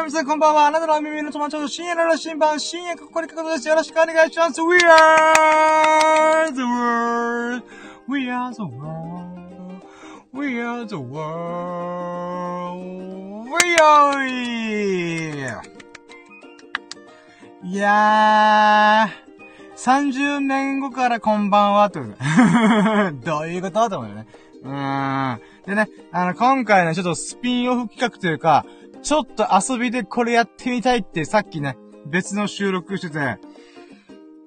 ー皆さんこんばんは。あなたの耳の友達の深夜の新版、深夜ここにかことです。よろしくお願いします。We are the world. We are the world. We are the world. We are いやー、30年後からこんばんは、と。どういうこと？と思うよね。うーん。でね、あの、今回ね、ちょっとスピンオフ企画というか、ちょっと遊びでこれやってみたいってさっきね、別の収録してて、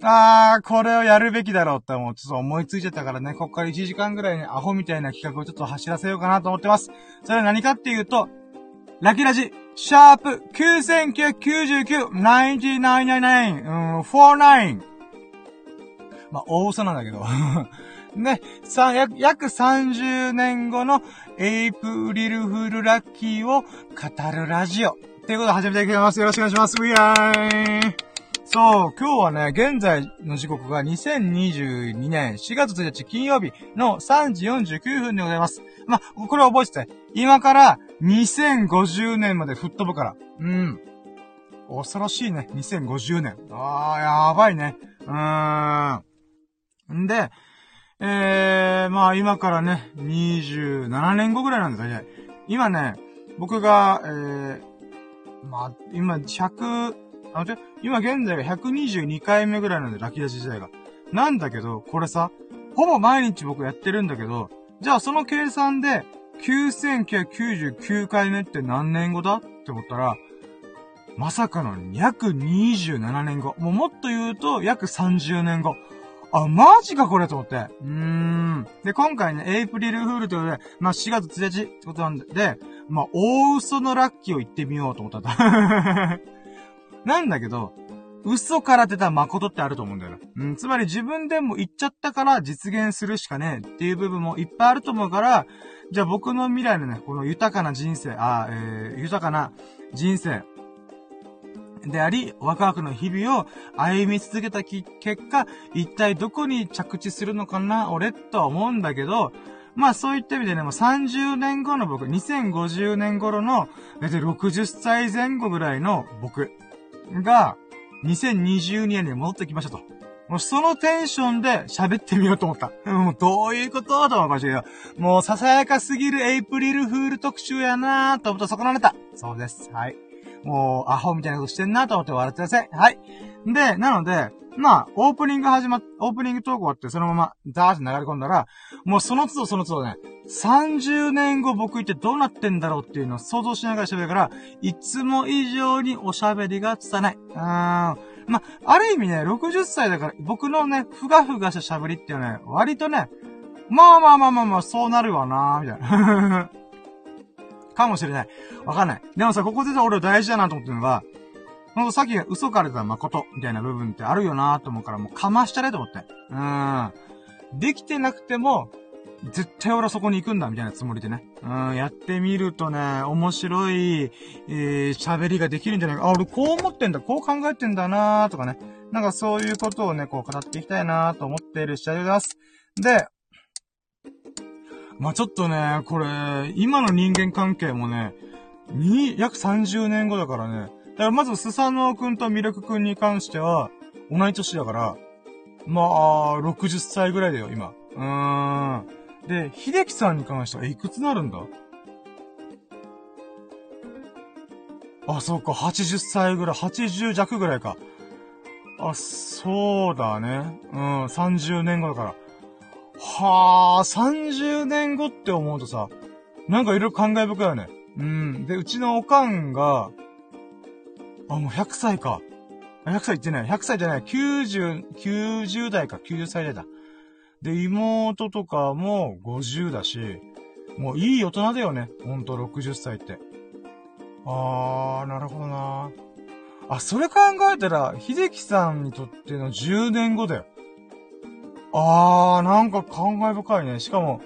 あー、これをやるべきだろうって思う、ちょっと思いついちゃったからね、こっから1時間ぐらいね、アホみたいな企画をちょっと走らせようかなと思ってます。それは何かっていうと、ラキラジ、シャープ9999、9999、うん、49。まあ、大嘘なんだけど。ね、さ、約30年後のエイプリルフルラッキーを語るラジオ。ということで始めていきます。よろしくお願いします。ウィアーイそう、今日はね、現在の時刻が2022年4月1日金曜日の3時49分でございます。まこれ覚えてて。今から2050年まで吹っ飛ぶから。うん。恐ろしいね。2050年。あー、やばいね。うーん。んで、えー、まあ今からね、27年後ぐらいなんだ、大体。今ね、僕が、えー、まあ、今100、あ、じゃ、今現在が122回目ぐらいなんで、ラキ出し時代が。なんだけど、これさ、ほぼ毎日僕やってるんだけど、じゃあその計算で、9999回目って何年後だって思ったら、まさかの約27年後。もうもっと言うと、約30年後。あ、マジかこれと思って。うーん。で、今回ね、エイプリルフールということで、まあ、4月1日ってことなんで、でまあ、大嘘のラッキーを言ってみようと思ったんだ。なんだけど、嘘から出た誠ってあると思うんだよな。うん、つまり自分でも言っちゃったから実現するしかねえっていう部分もいっぱいあると思うから、じゃあ僕の未来のね、この豊かな人生、あ、えー、豊かな人生、であり、ワクワクの日々を歩み続けた結果、一体どこに着地するのかな、俺とは思うんだけど、まあそういった意味でね、もう30年後の僕、2050年頃の、大体60歳前後ぐらいの僕が、2022年に戻ってきましたと。もうそのテンションで喋ってみようと思った。もうどういうことと思いましたけど、もうささやかすぎるエイプリルフール特集やなーと思ったそこのネタ。そうです。はい。もう、アホみたいなことしてんなと思って笑ってください。はい。で、なので、まあ、オープニング始まっ、オープニングトーク終わってそのまま、ザーって流れ込んだら、もうその都度その都度ね、30年後僕ってどうなってんだろうっていうのを想像しながら喋るから、いつも以上におしゃべりがつたない。うーん。まあ、ある意味ね、60歳だから、僕のね、ふがふがした喋りっていうのはね、割とね、まあまあまあまあまあ、そうなるわなー、みたいな。かもしれない。わかんない。でもさ、ここでさ、俺大事だなと思ってるのが、ほんとさっきが嘘から出た誠みたいな部分ってあるよなと思うから、もうかましたれと思って。うん。できてなくても、絶対俺はそこに行くんだ、みたいなつもりでね。うん、やってみるとね、面白い、えー、喋りができるんじゃないか。あ、俺こう思ってんだ、こう考えてんだなーとかね。なんかそういうことをね、こう語っていきたいなーと思っている試合でございます。で、まあ、ちょっとね、これ、今の人間関係もね、に、約30年後だからね。だからまず、スサノオくんとミルクくんに関しては、同い年だから、まあ、60歳ぐらいだよ、今。うーん。で、秀樹さんに関しては、いくつなるんだ？あ、そうか、80歳ぐらい、80弱ぐらいか。あ、そうだね。うん、30年後だから。はあ、30年後って思うとさ、なんかいろいろ感慨深いよね。うん。で、うちのおかんが、あ、もう100歳か。100歳ってない。100歳じゃない。90、90代か。90歳代だ。で、妹とかも50だし、もういい大人だよね。ほんと60歳って。あー、なるほどなあ、それ考えたら、秀樹さんにとっての10年後だよ。あー、なんか感慨深いね。しかも、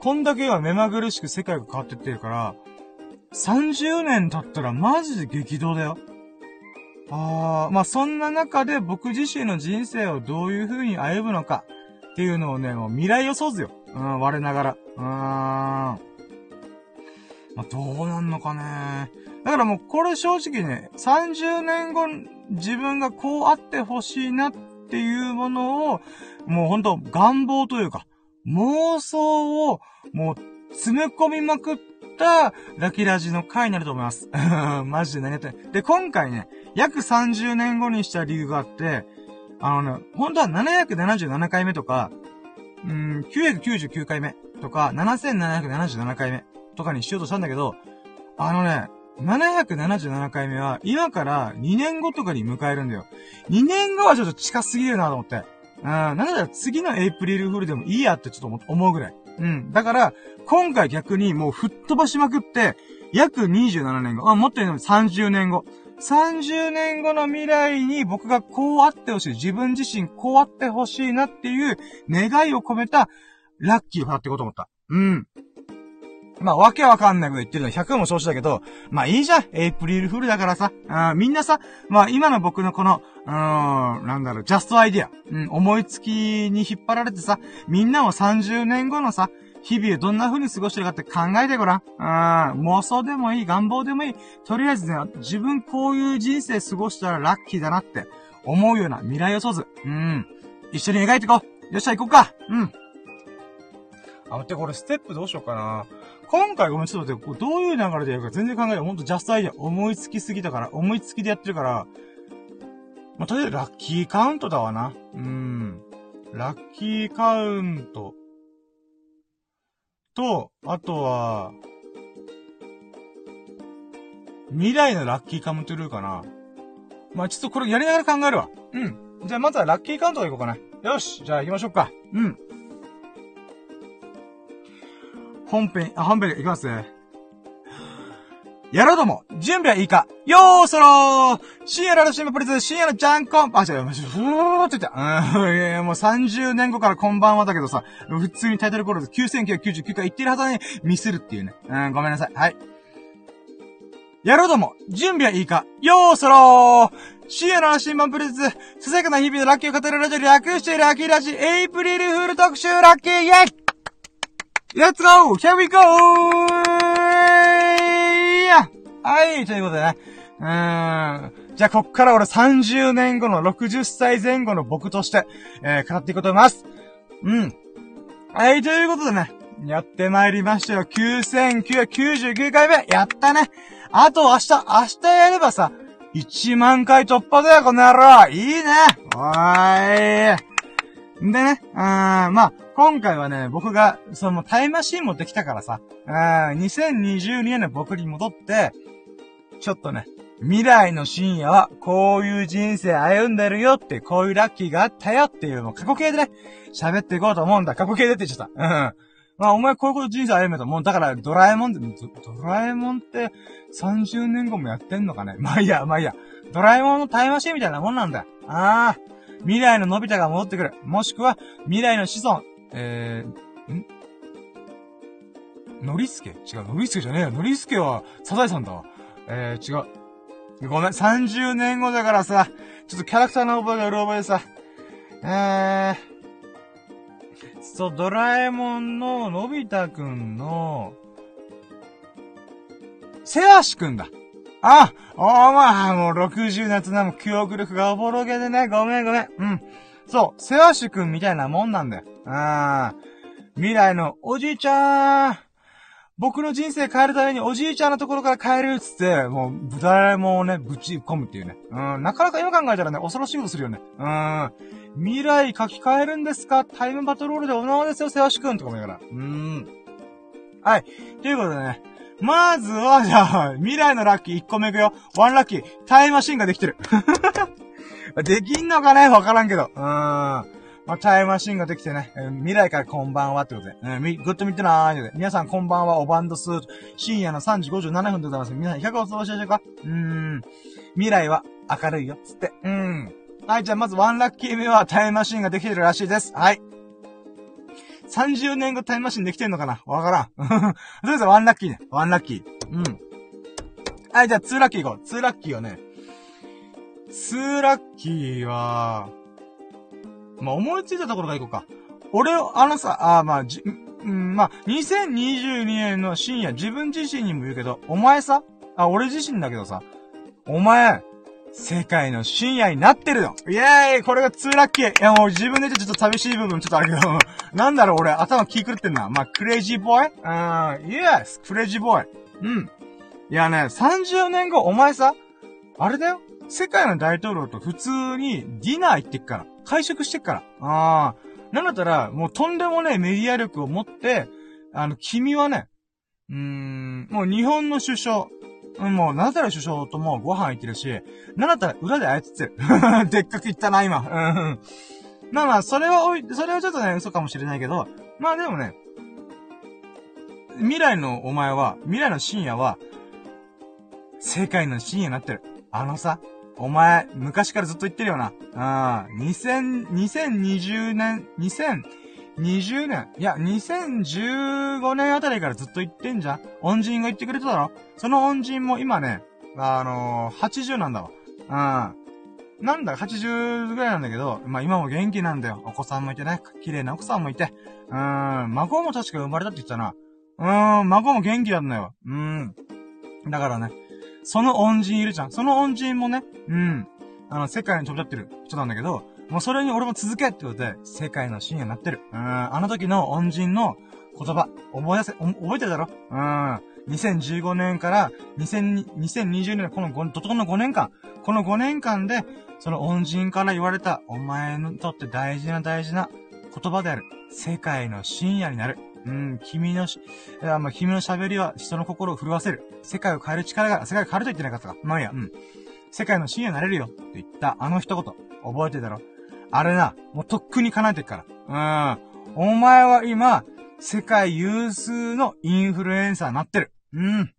こんだけは目まぐるしく世界が変わってってるから、30年経ったらマジで激動だよ。あー、まあ、そんな中で僕自身の人生をどういう風に歩むのかっていうのをね、もう未来予想図よ。うん、我ながら。うーん。まあ、どうなんのかね。だからもうこれ正直ね、30年後自分がこうあってほしいなっっていうものを、もうほんと願望というか、妄想をもう詰め込みまくったラキラジの回になると思います。マジで何やってで、今回ね、約30年後にした理由があって、あのね、本当は777回目とか、うん、999回目とか、7777回目とかにしようとしたんだけど、あのね、777回目は、今から2年後とかに迎えるんだよ。2年後はちょっと近すぎるなと思って。うん、なので次のエイプリルフールでもいいやってちょっと思うぐらい。うん。だから、今回逆にもう吹っ飛ばしまくって、約27年後、あ、もっと言うの30年後。30年後の未来に僕がこうあってほしい。自分自身こうあってほしいなっていう願いを込めたラッキーを払っていこうと思った。うん。まあ、わけわかんないこと言ってるのは100も承知だけど、まあいいじゃん。エイプリルフールだからさ。あみんなさ、まあ今の僕のこの、うーん、なんだろう、ジャストアイディア。うん、思いつきに引っ張られてさ、みんなも30年後のさ、日々をどんな風に過ごしてるかって考えてごらん。うん、妄想でもいい、願望でもいい。とりあえずね、自分こういう人生過ごしたらラッキーだなって思うような未来予想図。うん。一緒に描いていこう。よっしゃ、行こうか。うん。あ、待って、これステップどうしようかな。今回ごめん、ちょっと待って、どういう流れでやるか全然考えない。ほんとジャストアイデア思いつきすぎたから、思いつきでやってるから、まあ、とりあえずラッキーカウントだわな。うん。ラッキーカウント。と、あとは、未来のラッキーカムトゥルーかな。まあ、ちょっとこれやりながら考えるわ。うん。じゃあまずはラッキーカウントでいこうかな。よし。じゃあ行きましょうか。うん。本編、あ、本編いきますね。やろうとも、準備はいいかよーそろー深夜のラシムプリズ、深夜のジャンコンあ、違う、ふーって言った。うん、いやいや、もう30年後からこんばんはだけどさ、普通にタイトルコールで9999回言ってるはずにミスるっていうね。うん、ごめんなさい。はい。やろうとも、準備はいいかよーそろー深夜のラシムプリズ、ささやかな日々のラッキーを語るラジオ略してラッキーラジ、エイプリルフール特集ラッキーイェイ Let's go! Here we go! はい、ということでね。うーん。じゃあ、こっから俺30年後の60歳前後の僕として、えー、語っていこうと思います。うん。はい、ということでね。やってまいりましたよ。9999回目。やったね。あと明日、明日やればさ、1万回突破だよ、この野郎いいねおーいでね、あまあ、今回はね、僕が、そのタイムマシン持ってきたからさ、あ2022年の僕に戻って、ちょっとね、未来の深夜は、こういう人生歩んでるよって、こういうラッキーがあったよっていうのを過去形でね、喋っていこうと思うんだ。過去形でって言っちゃった。うん。まあ、お前こういうこと人生歩めと思う。だから、ドラえもんって、ドラえもんって30年後もやってんのかねまあいいや、まあいいや。ドラえもんのタイムマシンみたいなもんなんだよ。ああ。未来ののび太が戻ってくる。もしくは、未来の子孫、えー、ん？ノリスケ？違う、ノリスケじゃねえよ。ノリスケは、サザエさんだわ。えー、違う。ごめん、30年後だからさ、ちょっとキャラクターの覚えがうる覚えでさ、えー、そう、ドラえもんののび太くんの、セワシくんだ。あ、お前、もう60夏なも記憶力がおぼろげでね、ごめんごめん。うん。そう、セワシ君みたいなもんなんだよ。あ未来のおじいちゃん。僕の人生変えるためにおじいちゃんのところから変えるっつって、もう、ぶだれもね、ぶち込むっていうね。うん、なかなか今考えたらね、恐ろしいことするよね。うん。未来書き換えるんですか？タイムパトロールでお縄ですよ、セワシ君とかも言うから。うん。はい。ということでね、まずは、じゃあ、未来のラッキー1個目いくよ。ワンラッキー。タイムマシンができてる。できんのかね？わからんけど。うーん。まあ、タイムマシンができてね、えー、未来からこんばんはってことで、えー、み、グッと見てなーって。皆さんこんばんは、おバンドスー深夜の3時57分でございます。皆さんいかがお過ごしでしょうか？うーん。未来は明るいよ、つって。うーん。はい、じゃあまずワンラッキー目はタイムマシンができてるらしいです。はい。30年後タイムマシンできてんのかな？わからん。とりあえずワンラッキーね。ワンラッキー。うん。はい、じゃあツーラッキー行こう。ツーラッキーはね、ツーラッキーは、まあ、思いついたところが行こうか。俺を、あのさ、あまあ、じ、うん、まあ、2022年の深夜、自分自身にも言うけど、お前さ、あ、俺自身だけどさ、お前、世界の深夜になってるよイェーイこれが2ラッキーいやもう自分でちょっと寂しい部分ちょっとあるけど、なんだろう俺頭気狂ってんな。まあ、クレイジーボーイ？うーん、イエスクレイジーボーイうん。いやね、30年後お前さ、あれだよ世界の大統領と普通にディナー行ってっから。会食してっから。ああ。なんだったら、もうとんでもねえメディア力を持って、あの、君はね、うーん、もう日本の首相、もう、なだら首相ともご飯行ってるし、なんだったら裏で操ってる。でっかく言ったな、今。うん。まあまあ、それはおい、それはちょっとね、嘘かもしれないけど、まあでもね、未来のお前は、未来の深夜は、世界の深夜になってる。あのさ、お前、昔からずっと言ってるよな。うん。2000、2020年、2020年、いや、2015年あたりからずっと言ってんじゃん。恩人が言ってくれただろその恩人も今ね、あのー、80なんだわ。うん。なんだ、80ぐらいなんだけど、まあ今も元気なんだよ。お子さんもいてね、綺麗な奥さんもいて。うん、孫も確か生まれたって言ったな。うん、孫も元気なんだよ。うん。だからね、その恩人いるじゃん。その恩人もね、うん。あの、世界に飛び立ってる人なんだけど、もうそれに俺も続けってことで、世界の深夜になってる。うん。あの時の恩人の言葉、覚え出せ、覚えてるだろ？うん。2015年から2020年この5、怒涛の5年間、この5年間で、その恩人から言われた、お前にとって大事な大事な言葉である。世界の深夜になる。うん、君のし、いや、まあ、君の喋りは人の心を震わせる。世界を変える力が、世界を変えると言ってなかったか。まあいいや、うん。世界の深夜になれるよって言ったあの一言。覚えてたろあれな、もうとっくに叶えてっから。うん。お前は今、世界有数のインフルエンサーになってる。うん。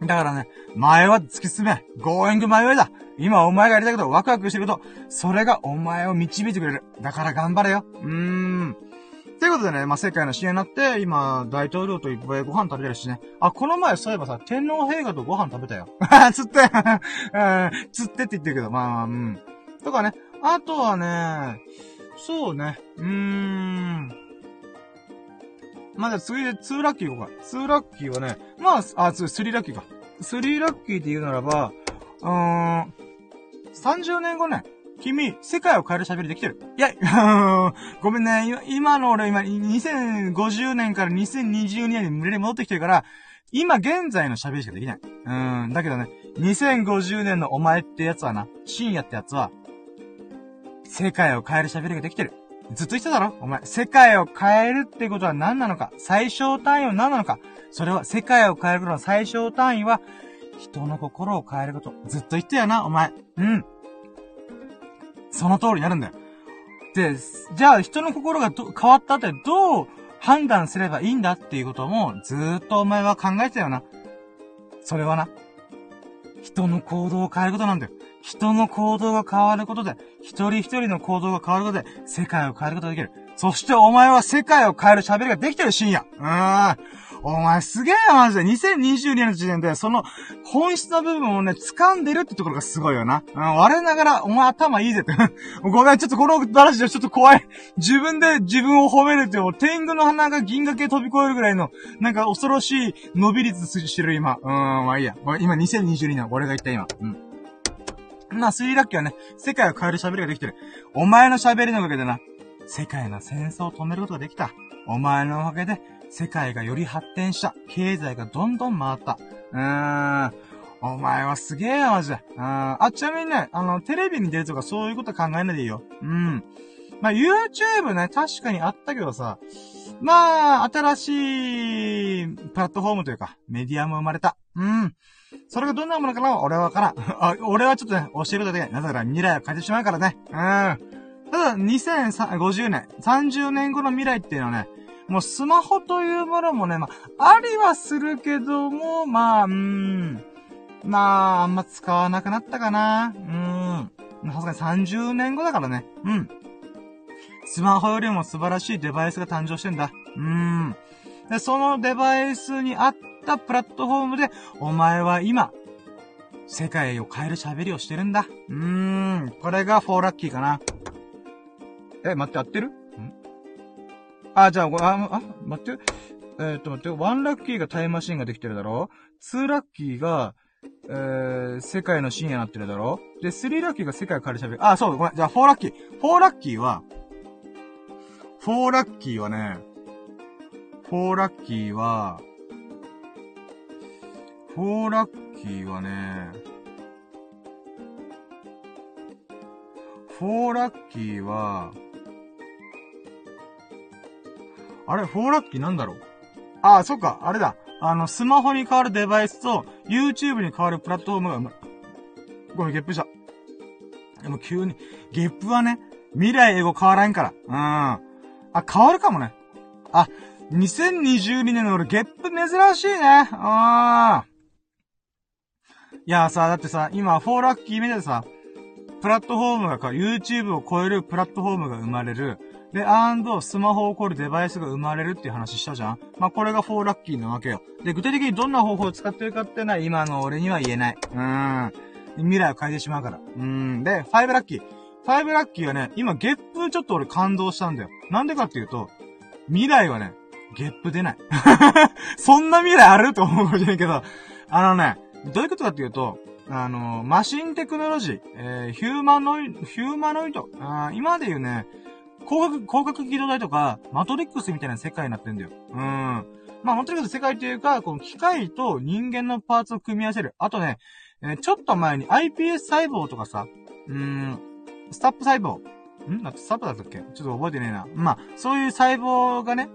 だからね、前は突き進め。ゴーイングマイウェイだ。今お前がやりたいこと、ワクワクしてること、それがお前を導いてくれる。だから頑張れよ。うーん。ということでね、まあ、世界の支援になって、今、大統領といっぱいご飯食べてるしね。あ、この前そういえばさ、天皇陛下とご飯食べたよ。つって つってって言ってるけど、まあ、うん。とかね。あとはね、そうね、うーん。まだ次で2ラッキー行こうか。2ラッキーはね、まあ、あ、3ラッキーか。3ラッキーって言うならば、うーん、30年後ね、君、世界を変える喋りできてる？いや、ごめんね。今の俺、今、2050年から2022年に無理に戻ってきてるから、今現在の喋りしかできない。うん。だけどね、2050年のお前ってやつはな、深夜ってやつは、世界を変える喋りができてる。ずっと言ってただろ？お前。世界を変えるってことは何なのか？最小単位は何なのか？それは世界を変えることの最小単位は、人の心を変えること。ずっと言ってたよな、お前。うん。その通りになるんだよ。で、じゃあ人の心が変わったってどう判断すればいいんだっていうこともずーっとお前は考えてたよな。それはな、人の行動を変えることなんだよ。人の行動が変わることで、一人一人の行動が変わることで、世界を変えることができる。そしてお前は世界を変える喋りができてる深夜。うーん。お前すげえよ、マジで。2022年の時点で、その、本質の部分をね、掴んでるってところがすごいよな。うん、我ながら、お前頭いいぜって。ごめん、ちょっとこの話じゃちょっと怖い。自分で自分を褒めるって、天狗の花が銀河系飛び越えるぐらいの、なんか恐ろしい伸び率してる今。うん、まあいいや。今2022年、俺が言った今。うん。まあ、スリーラッキーはね、世界を変える喋りができてる。お前の喋りのおかげでな、世界の戦争を止めることができた。お前のおかげで、世界がより発展した。経済がどんどん回った。うーん。お前はすげえよ、マジで。うん。あ、ちなみにね、あの、テレビに出るとかそういうこと考えないでいいよ。うん。まあ、YouTube ね、確かにあったけどさ、まあ、新しい、プラットフォームというか、メディアも生まれた。うん。それがどんなものかな俺はわからん。あ、俺はちょっとね、教えるだけ、なぜなら未来を変えてしまうからね。うん。ただ、2050年、30年後の未来っていうのはね、もうスマホというものもね、まあ、ありはするけども、まあ、うーん。まあ、あんま使わなくなったかな。うん。さすがに30年後だからね。うん。スマホよりも素晴らしいデバイスが誕生してんだ。うん。で、そのデバイスに合ったプラットフォームで、お前は今、世界を変える喋りをしてるんだ。うーん。これが4ラッキーかな。え、待って、合ってる？ん？あ、じゃあ、あ、あ、待って。えー、っと待って、1ラッキーがタイムマシンができてるだろ ?2 ラッキーが、えー、世界の深夜になってるだろ？で、3ラッキーが世界を変える喋り。あ、そう、ごめん。じゃあ4ラッキー。4ラッキーは、4ラッキーはね、4ラッキーは、4ラッキーはね、4ラッキーは、あれ、4ラッキーなんだろう？ああ、そっか、あれだ。あの、スマホに変わるデバイスと、YouTube に変わるプラットフォームがうまい。ごめん、ゲップした。でも急に、ゲップはね、未来英語変わらんから。うん。あ、変わるかもね。あ、2022年の俺、ゲップ珍しいね。ああ。いやさ、だってさ、今、フォーラッキー目でさ、プラットフォームがか、YouTube を超えるプラットフォームが生まれる。で、アンド、スマホを超えるデバイスが生まれるっていう話したじゃんまあ、これが4ラッキーなわけよ。で、具体的にどんな方法を使ってるかってのは今の俺には言えない。うーん。未来を変えてしまうから。うーん。で、5ラッキー。5ラッキーはね、今ゲップちょっと俺感動したんだよ。なんでかっていうと、未来はね、ゲップ出ない。そんな未来あると思うかもしれないけど、あのね、どういうことかっていうと、あの、マシンテクノロジー、えー、ヒューマノイ、ヒューマノイド、あ今で言うね、広角、広角機動隊とか、マトリックスみたいな世界になってんだよ。うん。まあ、マトリックス世界っていうか、この機械と人間のパーツを組み合わせる。あとね、えー、ちょっと前に iPS 細胞とかさ、うーん、スタップ細胞。ん？だってスタップだったっけ？ちょっと覚えてねえな。まあ、そういう細胞がね、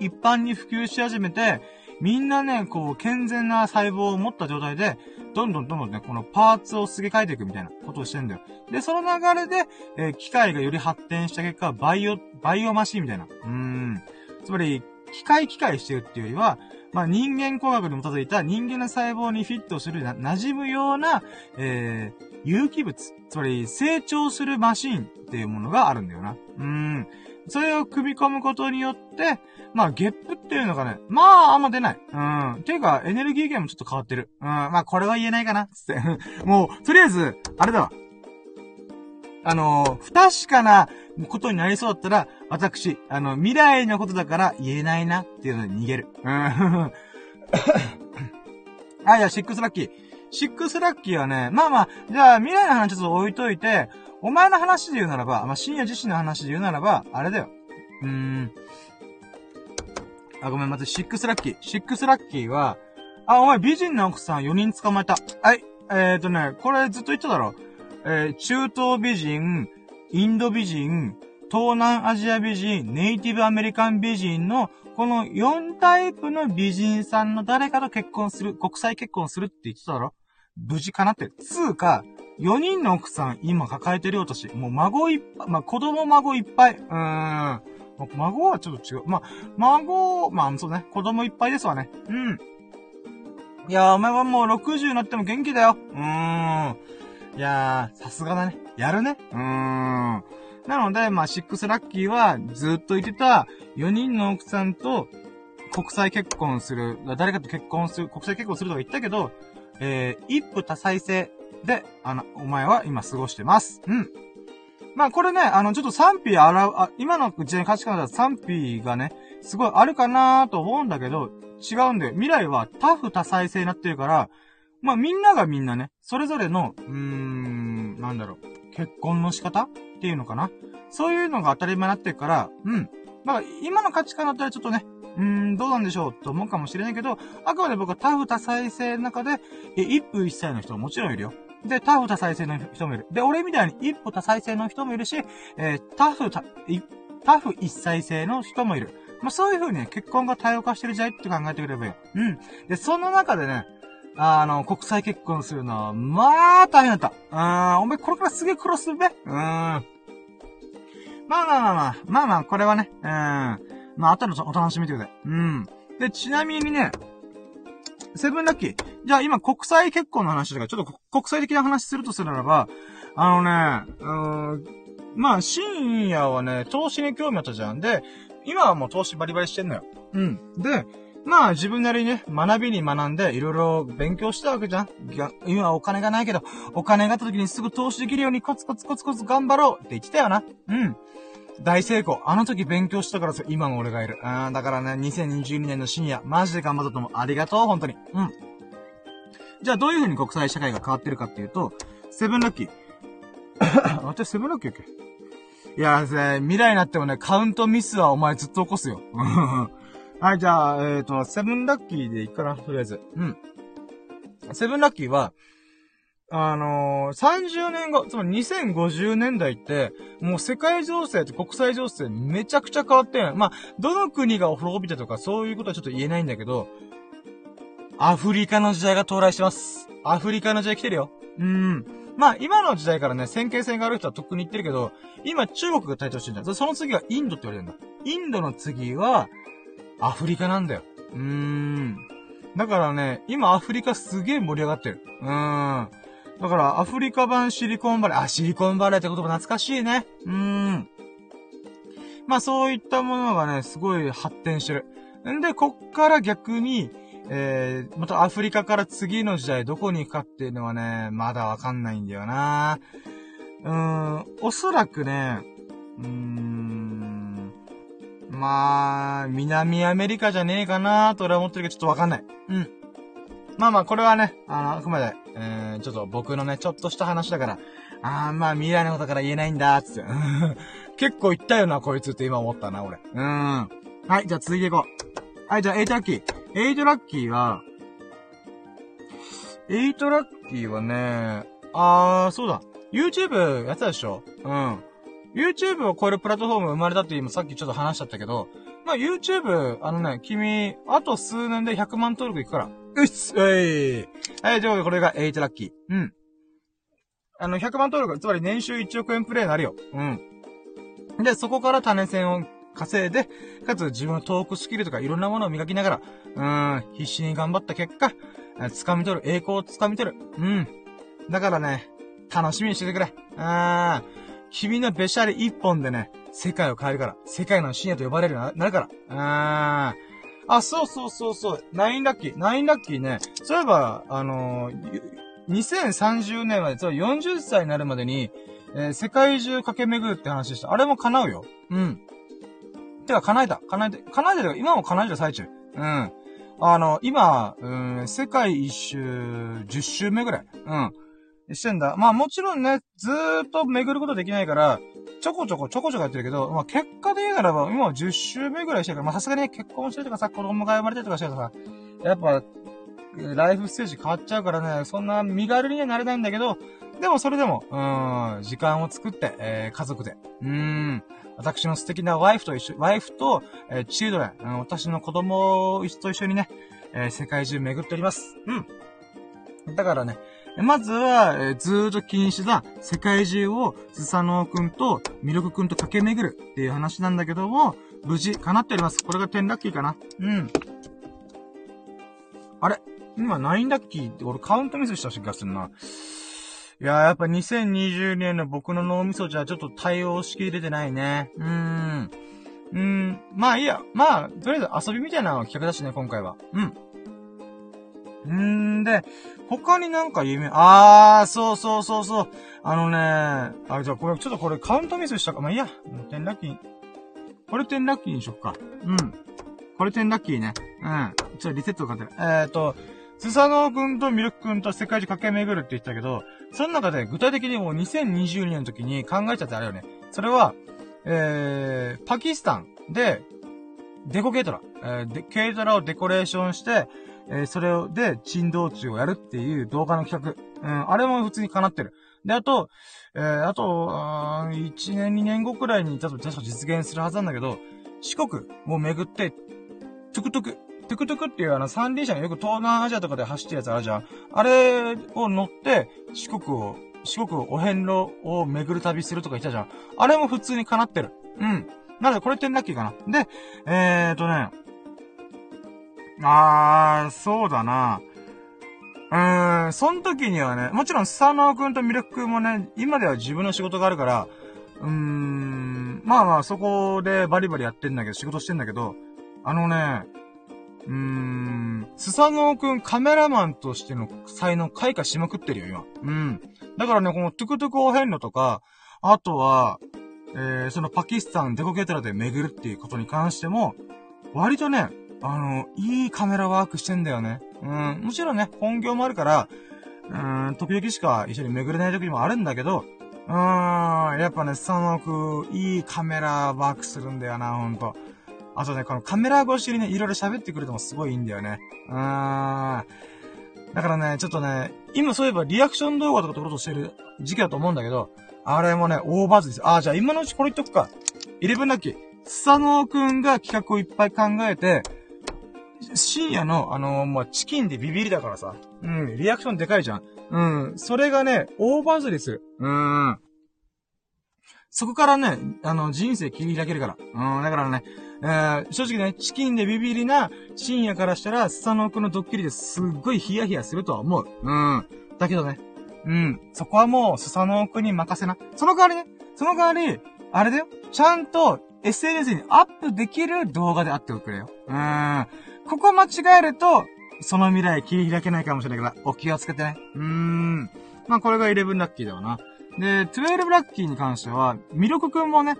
一般に普及し始めて、みんなね、こう、健全な細胞を持った状態で、どんどんどんどんね、このパーツをすげ替えていくみたいなことをしてんだよ。で、その流れで、えー、機械がより発展した結果、バイオ、バイオマシンみたいな。うん。つまり、機械機械してるっていうよりは、まあ、人間工学に基づいた人間の細胞にフィットするな、馴染むような、えー、有機物。つまり、成長するマシンっていうものがあるんだよな。うーん。それを組み込むことによって、まあ、ゲップっていうのがね、まあ、あんま出ない。うん。ていうか、エネルギー源もちょっと変わってる。うん。まあ、これは言えないかな。つって。もう、とりあえず、あれだわ。あのー、不確かなことになりそうだったら、私、あの、未来のことだから言えないなっていうので逃げる。うん。あ、いや、シックスラッキー。シックスラッキーはね、まあまあ、じゃあ未来の話ちょっと置いといて、お前の話で言うならば、まあ、深夜自身の話で言うならば、あれだよ。うーん。あ、ごめん、まず、シックスラッキー。シックスラッキーは、あ、お前、美人な奥さん4人捕まえた。はい。えーとね、これずっと言っただろ。えー、中東美人、インド美人、東南アジア美人、ネイティブアメリカン美人の、この4タイプの美人さんの誰かと結婚する、国際結婚するって言ってただろ無事かなって。つうか、4人の奥さん今抱えてるよとし、もう孫いっぱい、まあ、子供孫いっぱい。うーん。孫はちょっと違う。まあ、孫、まあ、そうね。子供いっぱいですわね。うん。いやー、お前はもう60になっても元気だよ。うーん。いやー、さすがだね。やるね。うーん。なので、まあ、シックスラッキーは、ずっと言ってた、4人の奥さんと、国際結婚する、誰かと結婚する、国際結婚するとか言ったけど、えー、一夫多妻制で、あの、お前は今過ごしてます。うん。まあこれね、あの、ちょっと賛否あら、あ、今の時代の価値観だと賛否がね、すごいあるかなと思うんだけど、違うんだよ。未来は多夫多妻制になってるから、まあみんながみんなね、それぞれの、うーん、なんだろう、結婚の仕方っていうのかな。そういうのが当たり前になってるから、うん。まあ今の価値観だったらちょっとね、うーん、どうなんでしょうと思うかもしれないけど、あくまで僕は多夫多妻制の中で、え、一夫一妻の人ももちろんいるよ。で、多夫多妻制の人もいる。で、俺みたいに一夫多妻制の人もいるし、えー、多夫多、多夫一妻制の人もいる。まあ、そういう風にね、結婚が多様化してる時代って考えてくればいいよ。うん。で、その中でね、あの、国際結婚するのは、まあ、大変だった。うん、お前これからすげえ苦労するべ。うん。まあまあまあまあ、まあまあ、これはね、うん。まあ、後のお楽しみということで。うん。で、ちなみにね、セブンラッキー。じゃあ今国際結婚の話だから、ちょっと国際的な話するとするならば、あのね、うーん、まあ、深夜はね、投資に興味あったじゃん。で、今はもう投資バリバリしてんのよ。うん。で、まあ自分なりにね、学びに学んでいろいろ勉強したわけじゃん。今はお金がないけど、お金があった時にすぐ投資できるようにコツコツコツコツ頑張ろうって言ってたよな。うん。大成功。あの時勉強したからさ、今の俺がいる。うん、だからね、2022年の深夜、マジで頑張ったと思う。ありがとう、本当に。うん。じゃあ、どういう風に国際社会が変わってるかっていうと、セブンラッキー。私、セブンラッキーやっけ？いや、未来になってもね、カウントミスはお前ずっと起こすよ。はい、じゃあ、えっ、ー、と、セブンラッキーでいいかな、とりあえず。うん。セブンラッキーは、あのー、30年後、つまり2050年代って、もう世界情勢と国際情勢めちゃくちゃ変わってん。まあ、どの国が滅びたとかそういうことはちょっと言えないんだけど、アフリカの時代が到来してます。アフリカの時代来てるよ。うん。まあ、今の時代からね、先見性がある人はとっくに言ってるけど、今中国が台頭してるんだ。その次はインドって言われるんだ。インドの次は、アフリカなんだよ。うーん。だからね、今アフリカすげえ盛り上がってる。うーん。だから、アフリカ版シリコンバレー、あ、シリコンバレーって言葉懐かしいね。うーん。まあ、そういったものがね、すごい発展してる。んで、こっから逆に、えー、またアフリカから次の時代どこに行くかっていうのはね、まだわかんないんだよなうーん、おそらくね、うーん、まあ、南アメリカじゃねえかなと俺は思ってるけど、ちょっとわかんない。うん。まあまあ、これはね、あの、あくまで、えー、ちょっと僕のね、ちょっとした話だから、あー、まあ未来のことから言えないんだ、つって。結構言ったよな、こいつって今思ったな、俺。うん。はい、じゃあ続いていこう。はい、じゃあ8ラッキー。8ラッキーは、8ラッキーはね、あー、そうだ。YouTube やってたでしょ？うん。YouTube を超えるプラットフォーム生まれたって今さっきちょっと話しちゃったけど、まあ、YouTube、あのね、君、あと数年で100万登録いくから。うっす、えい。はい、ということでこれが8ラッキー。うん。あの、100万登録、つまり年収1億円プレイになるよ。うん。で、そこから種銭を稼いで、かつ自分のトークスキルとかいろんなものを磨きながら、うん、必死に頑張った結果、掴み取る、栄光を掴み取る。うん。だからね、楽しみにしててくれ。うん。君のべしゃり一本でね、世界を変えるから。世界の深夜と呼ばれるようになるから。うん。あ、そうそうそうそう。ナインラッキー。ナインラッキーね。そういえば、あのー、2030年まで、つまり40歳になるまでに、えー、世界中駆け巡るって話でした。あれも叶うよ。うん。てか、叶えた。叶えて、叶えてる今も叶えてる最中。うん。あの、今、うん、世界一周、10周目ぐらい。うん。してんだ。まあもちろんね、ずーっと巡ることできないから、ちょこちょこちょこちょこやってるけど、まあ結果で言うならば、今は10周目ぐらいしてるから、まあさすがに結婚してるとかさ、子供が生まれてるとかしてるとさ、やっぱ、ライフステージ変わっちゃうからね、そんな身軽にはなれないんだけど、でもそれでも、うん、時間を作って、えー、家族で、うん、私の素敵なワイフと一緒、ワイフと、えー、チルドレン、私の子供と一緒にね、えー、世界中巡っております。うん。だからね、まずは、えー、ずーっと気にしてた世界中をスサノオくんとミルクくんと駆け巡るっていう話なんだけども、無事叶っております。これが10ラッキーかな。うん。あれ？今9ラッキーって俺カウントミスした気がするな。いやー、やっぱ2020年の僕の脳みそじゃちょっと対応しきれてないね。うーん。うーん。まあいいや。まあ、とりあえず遊びみたいな企画だしね、今回は。うん。んーで、他になんか夢、あー、そうそうそうそう。あのね、あ、じゃあこれ、ちょっとこれカウントミスしたか。まあいいや。10ラッキー。これ10ラッキーにしよっか。うん。これ10ラッキーね。うん。ちょリセットかかってる。えーと、スサノオくんとミルクくんと世界中駆け巡るって言ったけど、その中で具体的にもう2020年の時に考えちゃってあれよね。それは、えー、パキスタンで、デコ軽トラ。えー、で、軽トラをデコレーションして、えー、それを、で、珍道中をやるっていう動画の企画。うん、あれも普通に叶ってる。で、あと、えー、あと、あ1年、2年後くらいに、ちょっと確か実現するはずなんだけど、四国を巡って、トゥクトゥク、トゥクトゥクっていうあの三輪車がよく東南アジアとかで走ってるやつあるじゃん。あれを乗って、四国を、四国お遍路を巡る旅するとか言ったじゃん。あれも普通に叶ってる。うん。なので、これってラッキーかな。で、えーとね、あー、そうだな。うーん、その時にはね、もちろん、スサノオくんとミルクくんもね、今では自分の仕事があるから、うーん、まあまあ、そこでバリバリやってんだけど、仕事してんだけど、あのね、うーん、スサノオくんカメラマンとしての才能開花しまくってるよ、今。うん。だからね、このトゥクトゥクお遍路とか、あとは、えー、そのパキスタンデコケトラで巡るっていうことに関しても、割とね、あの、いいカメラワークしてんだよね。うん、もちろんね、本業もあるから、うーん、時々しか一緒に巡れない時もあるんだけど、うーん、やっぱね、そのくん、いいカメラワークするんだよな、ほんと。あとね、このカメラ越しにね、いろいろ喋ってくれてもすごいいいんだよね。うーん。だからね、ちょっとね、今そういえばリアクション動画とか撮ろうとしてる時期だと思うんだけど、あれもね、大バズです。あ、じゃあ今のうちこれ言っとくか。イレブンラッキー。スサノーくんが企画をいっぱい考えて、深夜の、あのー、まあ、チキンでビビりだからさ。うん、リアクションでかいじゃん。うん、それがね、大バズりする。うん。そこからね、あの、人生切り開けるから。うん、だからね、えー、正直ね、チキンでビビりな深夜からしたら、スサノーくんのドッキリですっごいヒヤヒヤするとは思う。うん。だけどね、うん。そこはもう、スサノーくんに任せな。その代わりね、その代わり、あれだよ。ちゃんと、SNS にアップできる動画であっておくれよ。うん。ここ間違えると、その未来切り開けないかもしれないから、お気をつけてね。うーん。まあ、これが11ラッキーだわな。で、12ラッキーに関しては、ミルクくんもね、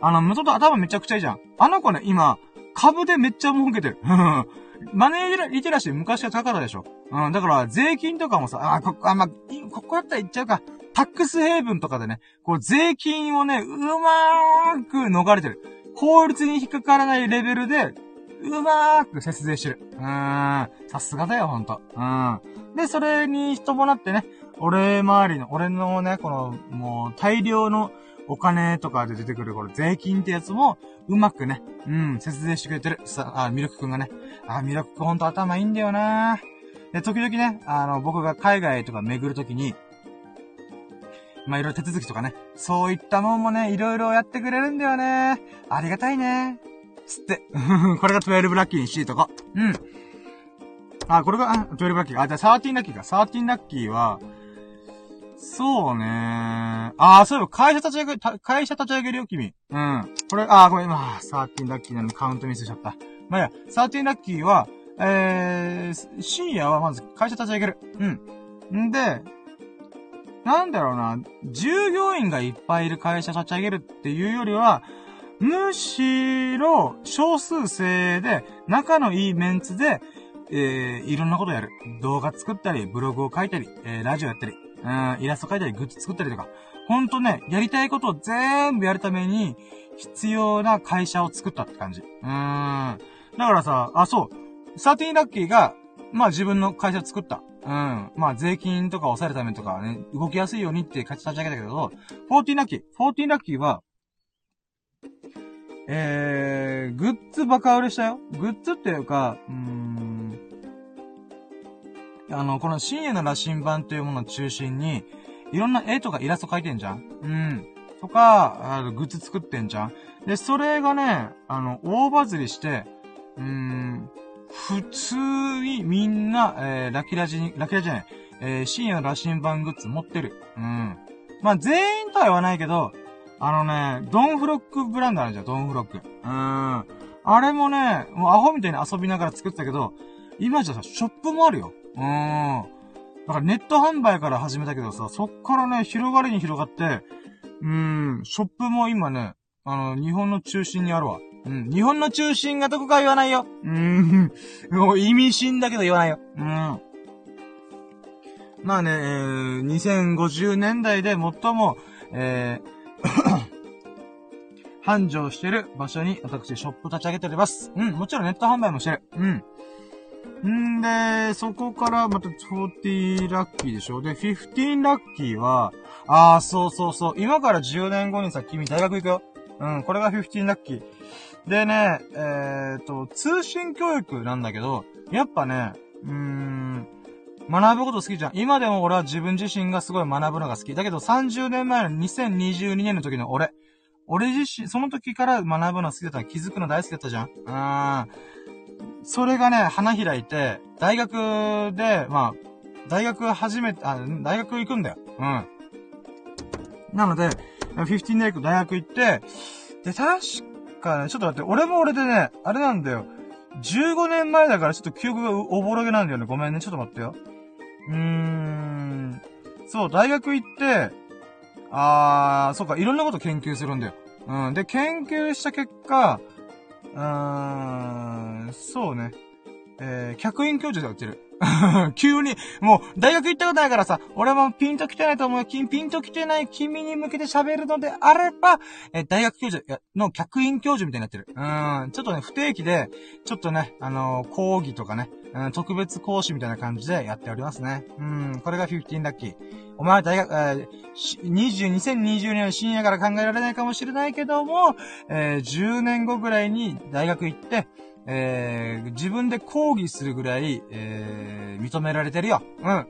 あの、元と頭めちゃくちゃいいじゃん。あの子ね、今、株でめっちゃ儲けてる。マネーリテラシー昔は高かったでしょ。うん、だから税金とかもさ、あ、こ、あ、まあここだったら言っちゃうか。タックスヘイブンとかでね、こう税金をね、うまーく逃れてる。法律に引っかからないレベルで、うまーく節税してる。うーん。さすがだよ、ほんと。うん。で、それに伴ってね、俺周りの、俺のね、この、もう、大量のお金とかで出てくる、この税金ってやつも、うまくね、うん、節税してくれてる。さ、あ、ミルクくんがね。あ、ミルクくんほんと頭いいんだよなで、時々ね、あの、僕が海外とか巡るときに、まあ、いろいろ手続きとかね、そういったもんもね、いろいろやってくれるんだよね。ありがたいね。つって。これが12ラッキーにしいとこ。うん。あ、これが、あ、12ラッキー。あ、じゃあ13ラッキーか。13ラッキーは、そうねあ、そういえば会社立ち上げ、会社立ち上げるよ、君。うん。これ、あ、ごめん、今、13ラッキーなのカウントミスしちゃった。まあ、いや、13ラッキーは、えー、深夜はまず会社立ち上げる。うん。んで、なんだろうな、従業員がいっぱいいる会社立ち上げるっていうよりは、むしろ、少数制で、仲のいいメンツで、えー、いろんなことやる。動画作ったり、ブログを書いたり、えー、ラジオやったり、うん、イラスト書いたり、グッズ作ったりとか。ほんとね、やりたいことを全部やるために、必要な会社を作ったって感じ。うーん。だからさ、あ、そう。サーティンラッキーが、まあ自分の会社を作った。うん。まあ税金とか抑えるためとかね、動きやすいようにって立ち上げたけど、フォーティンラッキー。フォーティンラッキーは、えー、グッズバカ売れしたよ。グッズっていうか、うーん、あの、この深夜の羅針盤というものを中心に、いろんな絵とかイラスト描いてんじゃんうん。とか、あ、グッズ作ってんじゃんで、それがね、あの、大バズりして、うーん、普通にみんな、えー、ラキラジに、ラキラジじゃない、えー、深夜の羅針盤グッズ持ってる。うん。まあ、全員とは言わないけど、あのね、ドンフロックブランドあるじゃん、ドンフロック。うーん。あれもね、もうアホみたいに遊びながら作ったけど、今じゃさ、ショップもあるよ。うーん。だからネット販売から始めたけどさ、そっからね、広がりに広がって、うーん、ショップも今ね、あの、日本の中心にあるわ。うん。日本の中心がどこか言わないよ。うーん。もう意味深だけど言わないよ。うん。まあね、えー、2050年代で最も、えー、繁盛してる場所に私ショップ立ち上げております。うん、もちろんネット販売もしてる。うん。んで、そこからまた40ラッキーでしょで、15ラッキーは、あー、そうそうそう。今から10年後にさ、君大学行くよ。うん、これが15ラッキー。でね、えーと、通信教育なんだけど、やっぱね、うーん、学ぶこと好きじゃん。今でも俺は自分自身がすごい学ぶのが好き。だけど30年前の2022年の時の俺。俺自身、その時から学ぶの好きだった。気づくの大好きだったじゃん。うん。それがね、花開いて、大学で、まあ、大学始め、あ、大学行くんだよ。うん。なので、15年大学行って、で、確かね、ちょっと待って、俺も俺でね、あれなんだよ。15年前だからちょっと記憶がおぼろげなんだよね。ごめんね。ちょっと待ってよ。うーん。そう、大学行って、あー、そうか、いろんなこと研究するんだよ。うん。で、研究した結果、うーん、そうね。えー、客員教授で売ってる。急に、もう、大学行ったことないからさ、俺もピンと来てないと思う。ピンと来てない君に向けて喋るのであれば、えー、大学教授の客員教授みたいになってる。うん、ちょっとね、不定期で、ちょっとね、あのー、講義とかね、うん、特別講師みたいな感じでやっておりますね。うん、これが15ラッキー。お前は大学、えー、20、2020年深夜から考えられないかもしれないけども、えー、10年後ぐらいに大学行って、えー、自分で抗議するぐらい、えー、認められてるよ。うん。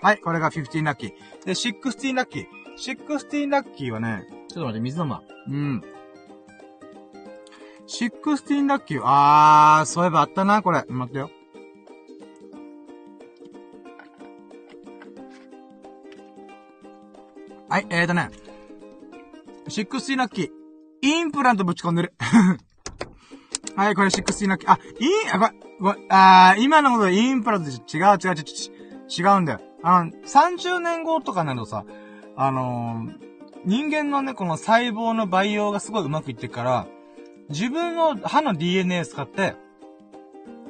はい、これが15ラッキー。で、16ラッキー。16ラッキーはね、ちょっと待って、水飲むわうん。16ラッキー、あー、そういえばあったな、これ。待ってよ。はい、えーとね。16ラッキー。インプラントぶち込んでる。はい、これ16の、あ、イン、あ、これ、あ今のことインプラント違う違う違う違う、違うんだよ。あの、30年後とかなるとさ、あのー、人間のね、この細胞の培養がすごいうまくいってから、自分の歯の DNA 使って、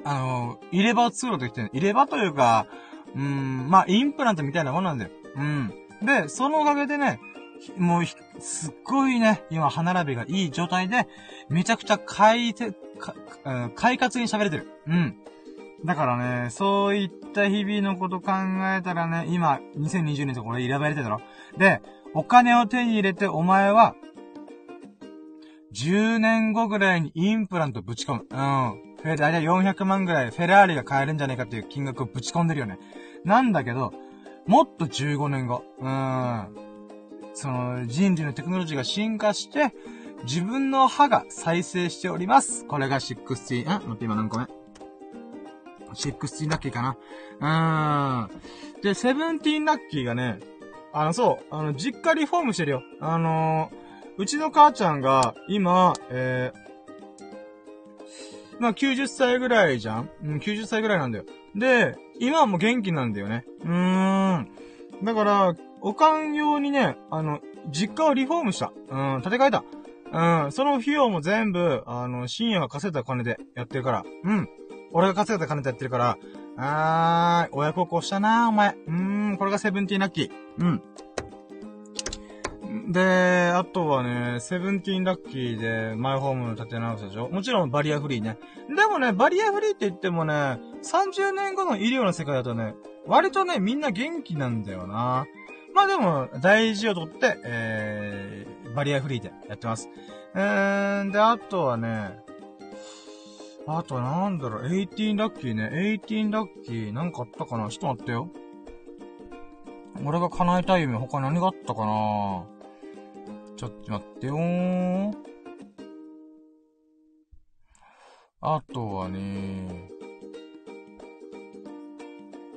あのー、入れ歯を作ろうと言ってる。入れ歯というか、うん、まあ、インプラントみたいなもんなんだよ。うん。で、そのおかげでね、もう、すっごいね、今歯並びがいい状態で、めちゃくちゃ快て、か、快活に喋れてる。うん。だからね、そういった日々のこと考えたらね、今、2020年とこれ選ばれてるだろ。で、お金を手に入れてお前は、10年後ぐらいにインプラントぶち込む。うん。フェだいたい400万ぐらいフェラーリが買えるんじゃないかっていう金額をぶち込んでるよね。なんだけど、もっと15年後。うん。その人類のテクノロジーが進化して、自分の歯が再生しております。これが16、ん待って今何個目 ?16 ラッキーかなうーん。で、17ラッキーがね、あの、そう、あの、実家リフォームしてるよ。あのー、うちの母ちゃんが、今、えー、まあ、90歳ぐらいじゃん？うん、90歳ぐらいなんだよ。で、今はもう元気なんだよね。うーん。だから、おかん用にね、あの、実家をリフォームした。うん、建て替えた。うん、その費用も全部、あの、深夜が稼いだ金でやってるから。うん。俺が稼いだ金でやってるから、あー、親孝行したなお前。うーん、これがセブンティーナッキー。うん。で、あとはね、セブンティーンラッキーでマイホームの建て直すでしょもちろんバリアフリーね。でもね、バリアフリーって言ってもね、30年後の医療の世界だとね、割とね、みんな元気なんだよな。まあでも、大事をとって、えー、バリアフリーでやってます。えー、で、あとはね、あとなんだろう、18ラッキーね。18ラッキー、なんかあったかな？ちょっと待ってよ。俺が叶えたい夢、他何があったかな？ちょっと待ってよ。あとはね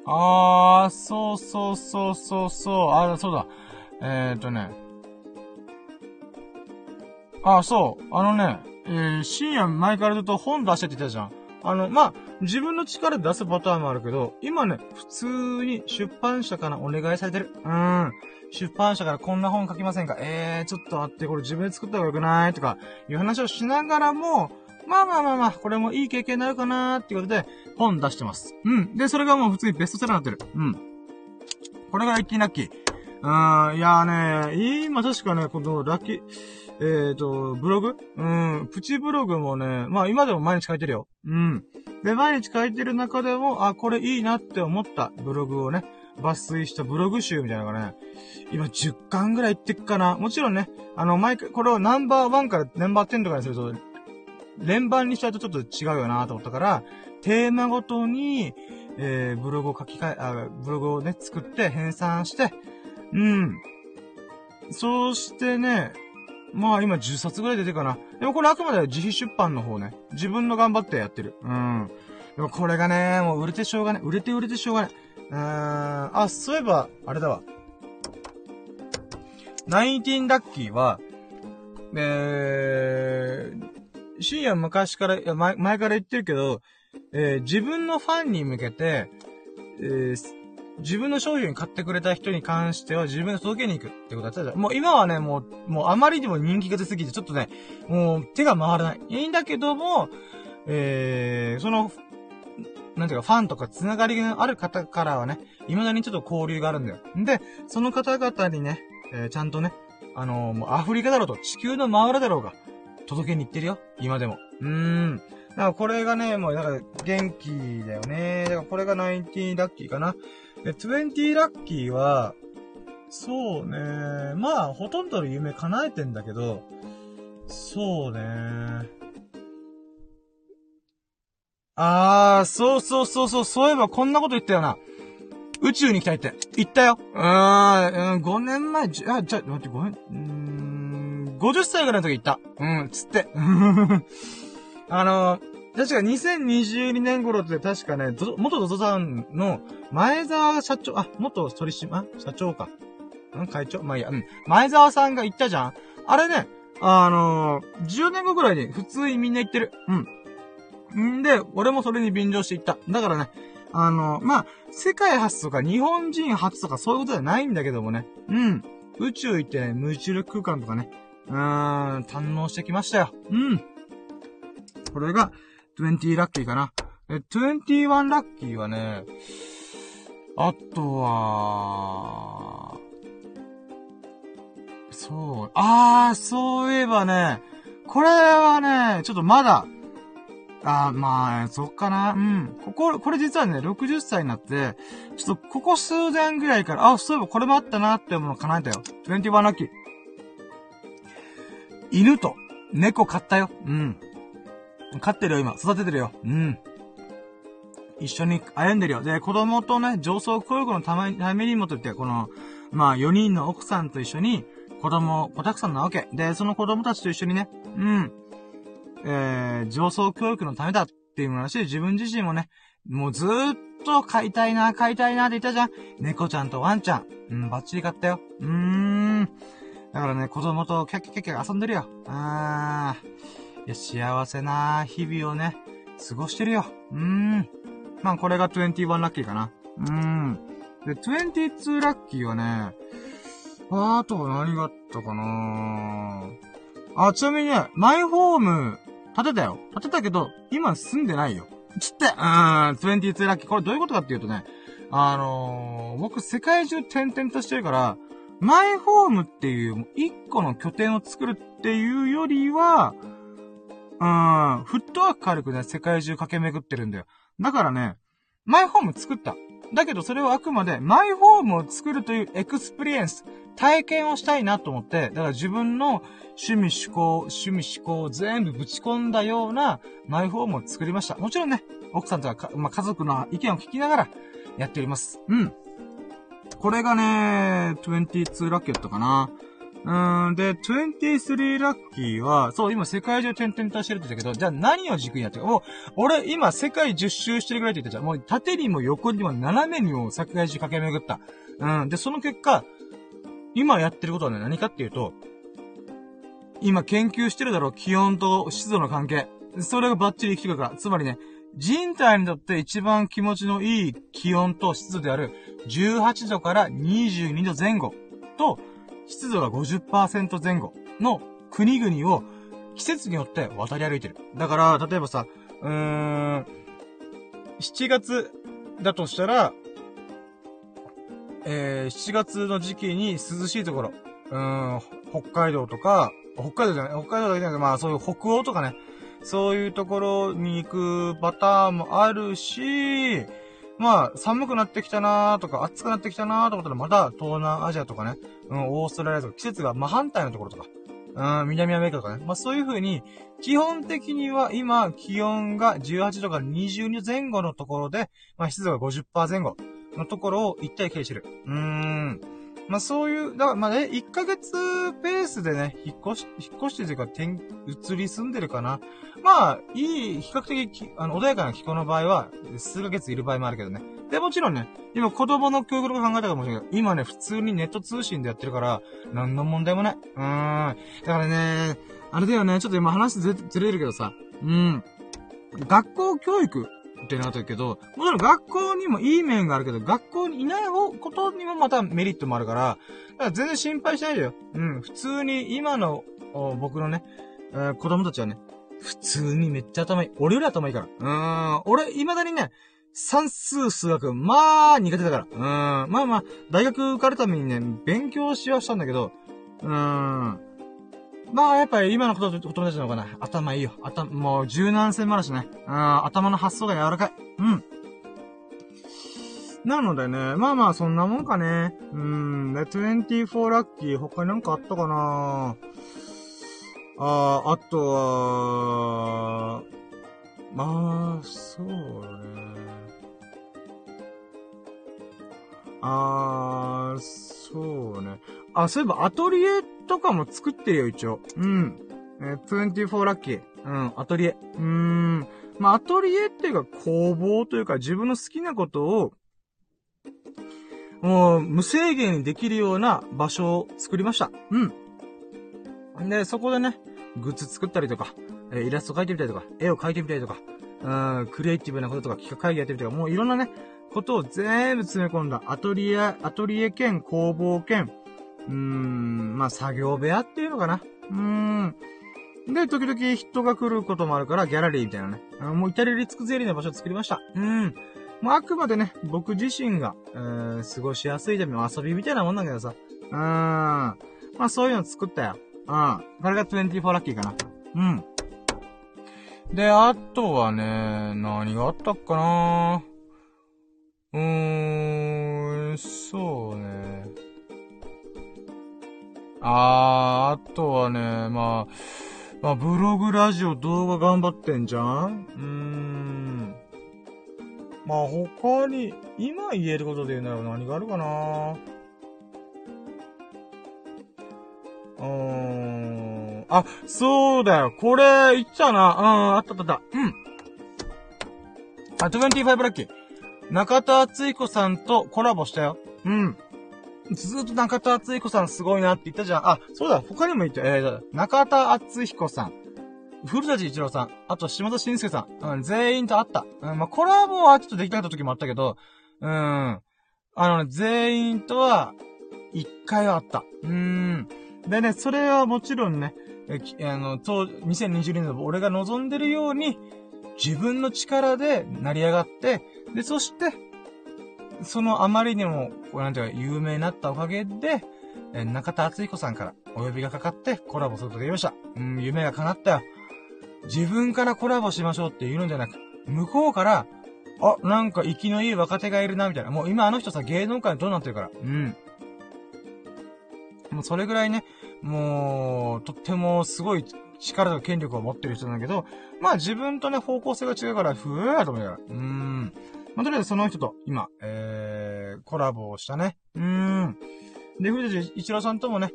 あー、そうそうそうそうそう、あ、そうだ。えーとね。あ、そう、あのね、えー、深夜前からずっと本出してって言ったじゃん。あの、まあ、自分の力で出すパターンもあるけど、今ね、普通に出版社からお願いされてる。うん。出版社からこんな本書きませんか？えー、ちょっと待って、これ自分で作った方がよくない？とか、いう話をしながらも、まあまあまあまあ、これもいい経験になるかなーっていうことで、本出してます。うん。で、それがもう普通にベストセラーになってる。うん。これがラッキーラッキー。うーん、いやーね、今確かね、このラッキー、えーと、ブログ？うん、プチブログもね、まあ今でも毎日書いてるよ。うん。で、毎日書いてる中でも、あ、これいいなって思ったブログをね、抜粋したブログ集みたいなのがね、今10巻ぐらいいってっかな。もちろんね、あの、毎回、これをナンバー1からナンバー10とかにすると、連番にしちゃうとちょっと違うよなと思ったから、テーマごとに、えー、ブログを書き換え、あ、ブログをね、作って編纂して、うん。そうしてね、まあ今10冊ぐらい出てるかな。でもこれあくまで自費出版の方ね。自分の頑張ってやってる。うん。でもこれがね、もう売れてしょうがない。売れて売れてしょうがない。うん。あ、そういえば、あれだわ。ナインティンラッキーは、えー、深夜昔から、いや前前から言ってるけど、えー、自分のファンに向けて、えー、自分の商品買ってくれた人に関しては自分で届けに行くってことだったじゃん。もう今はね、もう、もうあまりにも人気が出すぎて、ちょっとね、もう手が回らない。いいんだけども、えー、その、なんていうか、ファンとかつながりがある方からはね、未だにちょっと交流があるんだよ。で、その方々にね、えー、ちゃんとね、あのー、もうアフリカだろうと、地球の周りだろうが、届けに行ってるよ。今でも。うーん。だからこれがね、もう、だから元気だよね。だからこれが19ラッキーかな。で、20ラッキーは、そうね。まあ、ほとんどの夢叶えてんだけど、そうね。あー、そうそうそうそう、そういえばこんなこと言ったよな。宇宙に行きたいって。行ったよ。うーん、うん、5年前、じゃ、じゃ、待って、5年、うーん、50歳ぐらいの時行った。うん、つって。あの確か2022年頃って確かね、元ドゾさんの前澤社長、あ、元取締、あ、社長か。ん会長？まあいいや、うん。前澤さんが言ったじゃんあれね、あのー、10年後ぐらいに普通にみんな言ってる。うん。んで、俺もそれに便乗して言った。だからね、あの、まあ、世界初とか日本人初とかそういうことじゃないんだけどもね。うん。宇宙行って、無重力空間とかね、うーん、堪能してきましたよ。うん。これが、20ラッキーかな。え、21ラッキーはね、あとは、そう、あー、そういえばね、これはね、ちょっとまだ、あー、まあ、そっかな。うん。ここ、これ実はね、60歳になって、ちょっとここ数年ぐらいから、あ、そういえばこれもあったなってもの叶えたよ。21ラッキー。犬と猫飼ったよ。うん。飼ってるよ、今。育ててるよ。うん。一緒に歩んでるよ。で、子供とね、上層教育のためためにもとって、この、まあ、4人の奥さんと一緒に、子供、子たくさんなわけ。で、その子供たちと一緒にね、うん。えー、上層教育のためだっていうものだし、自分自身もね、もうずーっと飼いたいな、飼いたいなって言ったじゃん。猫ちゃんとワンちゃん。うん、バッチリ飼ったよ。うーん。だからね、子供とキャッキャッキャッキャ遊んでるよ。あー。いや、幸せな日々をね、過ごしてるよ。うーん。まあ、これが21ラッキーかな。うーん。で、22ラッキーはね、あとは何があったかなあ、ちなみにね、マイホーム、建てたよ。建てたけど、今住んでないよ。つって、うーん、22ラッキー。これどういうことかっていうとね、あのー、僕世界中転々としてるから、マイホームっていう一個の拠点を作るっていうよりは、うん、フットワーク軽くね、世界中駆け巡ってるんだよ。だからね、マイホーム作った。だけどそれはあくまで、マイホームを作るという experience、体験をしたいなと思って、だから自分の趣味思考、趣味思考を全部ぶち込んだようなマイホームを作りました。もちろんね、奥さんとかまあ、家族の意見を聞きながらやっております。うん。これがね、22ラケットかな。うん、で、23ラッキーは、そう、今世界中転々としてるって言ったけど、じゃあ何を軸にやってるもう、俺今世界10周してるぐらいって言ったじゃん。もう縦にも横にも斜めにも世界中駆け巡った。うん、で、その結果、今やってることはね、何かっていうと、今研究してるだろう、気温と湿度の関係。それがバッチリ生きてくるから。つまりね、人体にとって一番気持ちのいい気温と湿度である18度から22度前後と、湿度が50%前後の国々を季節によって渡り歩いてる。だから、例えばさ、うーん、7月だとしたら、えー、7月の時期に涼しいところ、うーん、北海道とか、北海道じゃない、北海道だけじゃなくて、まあそういう北欧とかね、そういうところに行くパターンもあるし、まあ、寒くなってきたなーとか、暑くなってきたなーと思ったら、また、東南アジアとかね、うん、オーストラリアとか、季節が真反対のところとか、うん、南アメリカとかね。まあそういう風に、基本的には今、気温が18度から20度前後のところで、まあ湿度が50%前後のところを一体形してる。うーん。まあそういう、だからまあね、1ヶ月ペースでね、引っ越し、引っ越してというか、転、移り住んでるかな。まあ、いい、比較的、あの、穏やかな気候の場合は、数ヶ月いる場合もあるけどね。で、もちろんね、今子供の教育とか考えたかもしれないけど、今ね、普通にネット通信でやってるから、何の問題もない。うーん。だからね、あれだよね、ちょっと今話ずずれるけどさ、うん。学校教育ってなったけど、もちろん学校にもいい面があるけど、学校にいないことにもまたメリットもあるから、だから全然心配しないでよ。うん、普通に今の、僕のね、えー、子供たちはね、普通にめっちゃ頭いい。俺より頭いいから。うーん、俺、未だにね、算数、数学、まあ、苦手だから。うん、まあまあ、大学受かるためにね、勉強しはしたんだけど、うん、まあ、やっぱり今の子供たちの方がな、頭いいよ。頭、もう柔軟性もあるしね。うん、頭の発想が柔らかい。うん。なのでね、まあまあ、そんなもんかね。うん、で、24ラッキー、他になんかあったかなああ、あとは、まあ、そうね。あー、そうね。あ、そういえばアトリエとかも作ってるよ、一応。うん。えー、24ラッキー。うん、アトリエ。うーん。まあ、アトリエっていうか工房というか自分の好きなことを、もう、無制限にできるような場所を作りました。うん。で、そこでね、グッズ作ったりとか、えー、イラスト描いてみたりとか、絵を描いてみたりとか、うん、クリエイティブなこととか、企画会議やってみたりとか、もういろんなね、ことを全部詰め込んだアトリエ、アトリエ兼工房兼、うーん、まあ、作業部屋っていうのかな。うーん。で、時々人が来ることもあるから、ギャラリーみたいなね。もう至れり尽くせりな場所を作りました。うん。まあ、あくまでね、僕自身が、えー、過ごしやすいための遊びみたいなもんだけどさ。うーん。まあ、そういうの作ったよ。うん。これが24ラッキーかな。うん。で、あとはね、何があったっかなうーん、そうね。あー、あとはね、まあ、まあ、ブログ、ラジオ、動画頑張ってんじゃん？うーん。まあ、他に、今言えることで言うなら何があるかな？うーん。あ、そうだよ。これ、言っちゃうな。うん、あったあったあった。うん。あ、25ラッキー。中田敦彦さんとコラボしたよ。うん。ずっと中田敦彦さんすごいなって言ったじゃん。あ、そうだ、他にも言った。えー、中田敦彦さん。古舘一郎さん。あと、島田晋介さん。うん、全員と会った。うん、まあ、コラボはちょっとできなかった時もあったけど、うん。あのね、全員とは、一回はあった。うん。でね、それはもちろんね、え、あの、と、2020年の俺が望んでるように、自分の力で成り上がって、で、そして、そのあまりにも、なんていうか、有名になったおかげで、え中田敦彦さんからお呼びがかかってコラボすることができました。うん、夢が叶ったよ。自分からコラボしましょうって言うのじゃなく、向こうから、あ、なんか息のいい若手がいるな、みたいな。もう今あの人さ、芸能界どうなってるから。うん。もうそれぐらいね、もう、とってもすごい力と権力を持ってる人なんだけど、まあ自分とね、方向性が違うから、ふーと思いながら。うーん。まあ、とりあえずその人と今、えー、コラボをしたね。うーん。で、古舘一郎さんともね、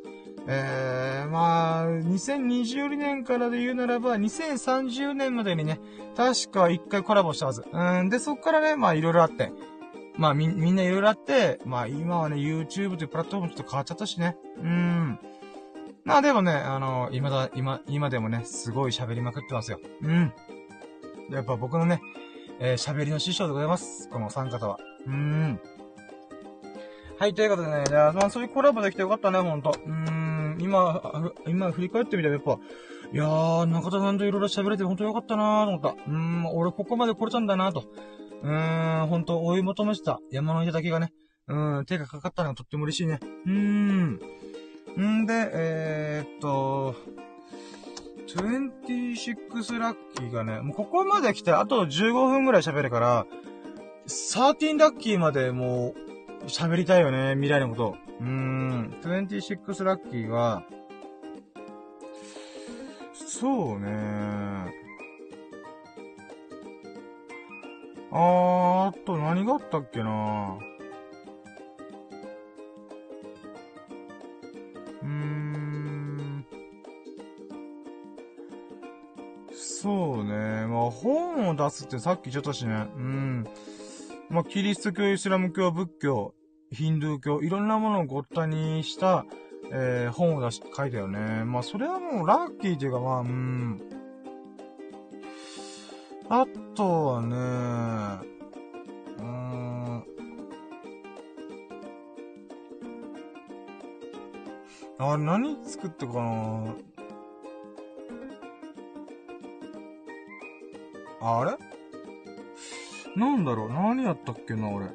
えー、まあ、2020年からで言うならば、2030年までにね、確か一回コラボしたはず。うん、で、そっからね、まあいろいろあって、まあみ、みんないろいろあって、まあ今はね、YouTube というプラットフォームちょっと変わっちゃったしね。うん。まあでもね、あの、今だ、今、今でもね、すごい喋りまくってますよ。うん。やっぱ僕のね、えー、喋りの師匠でございます。この三方は。うーん。はい、ということでね、じゃあ、まあ、そういうコラボできてよかったね、ほんと。うーん、今、今振り返ってみたらやっぱ、いやー、中田さんといろいろ喋れてほんとよかったなーと思った。うーん、俺ここまで来れたんだなーと。うーん、ほんと追い求めてた山のだけがね、うん、手がかかったのがとっても嬉しいね。うーん。んで、えー、っと、26ラッキーがね、もうここまで来てあと15分ぐらい喋るから、13ラッキーまでもう喋りたいよね、未来のこと。うーん、26ラッキーは、そうねあー、あと何があったっけなうーん。そうね。まあ、本を出すってさっき言っちょっとしね。うん。まあ、キリスト教、イスラム教、仏教、ヒンドゥー教、いろんなものをごったにした、えー、本を出し、書いたよね。まあ、それはもうラッキーというか、まあ、うん。あとはね、うーん。あれ、何作ったかな？あれ？なんだろう何やったっけな、俺。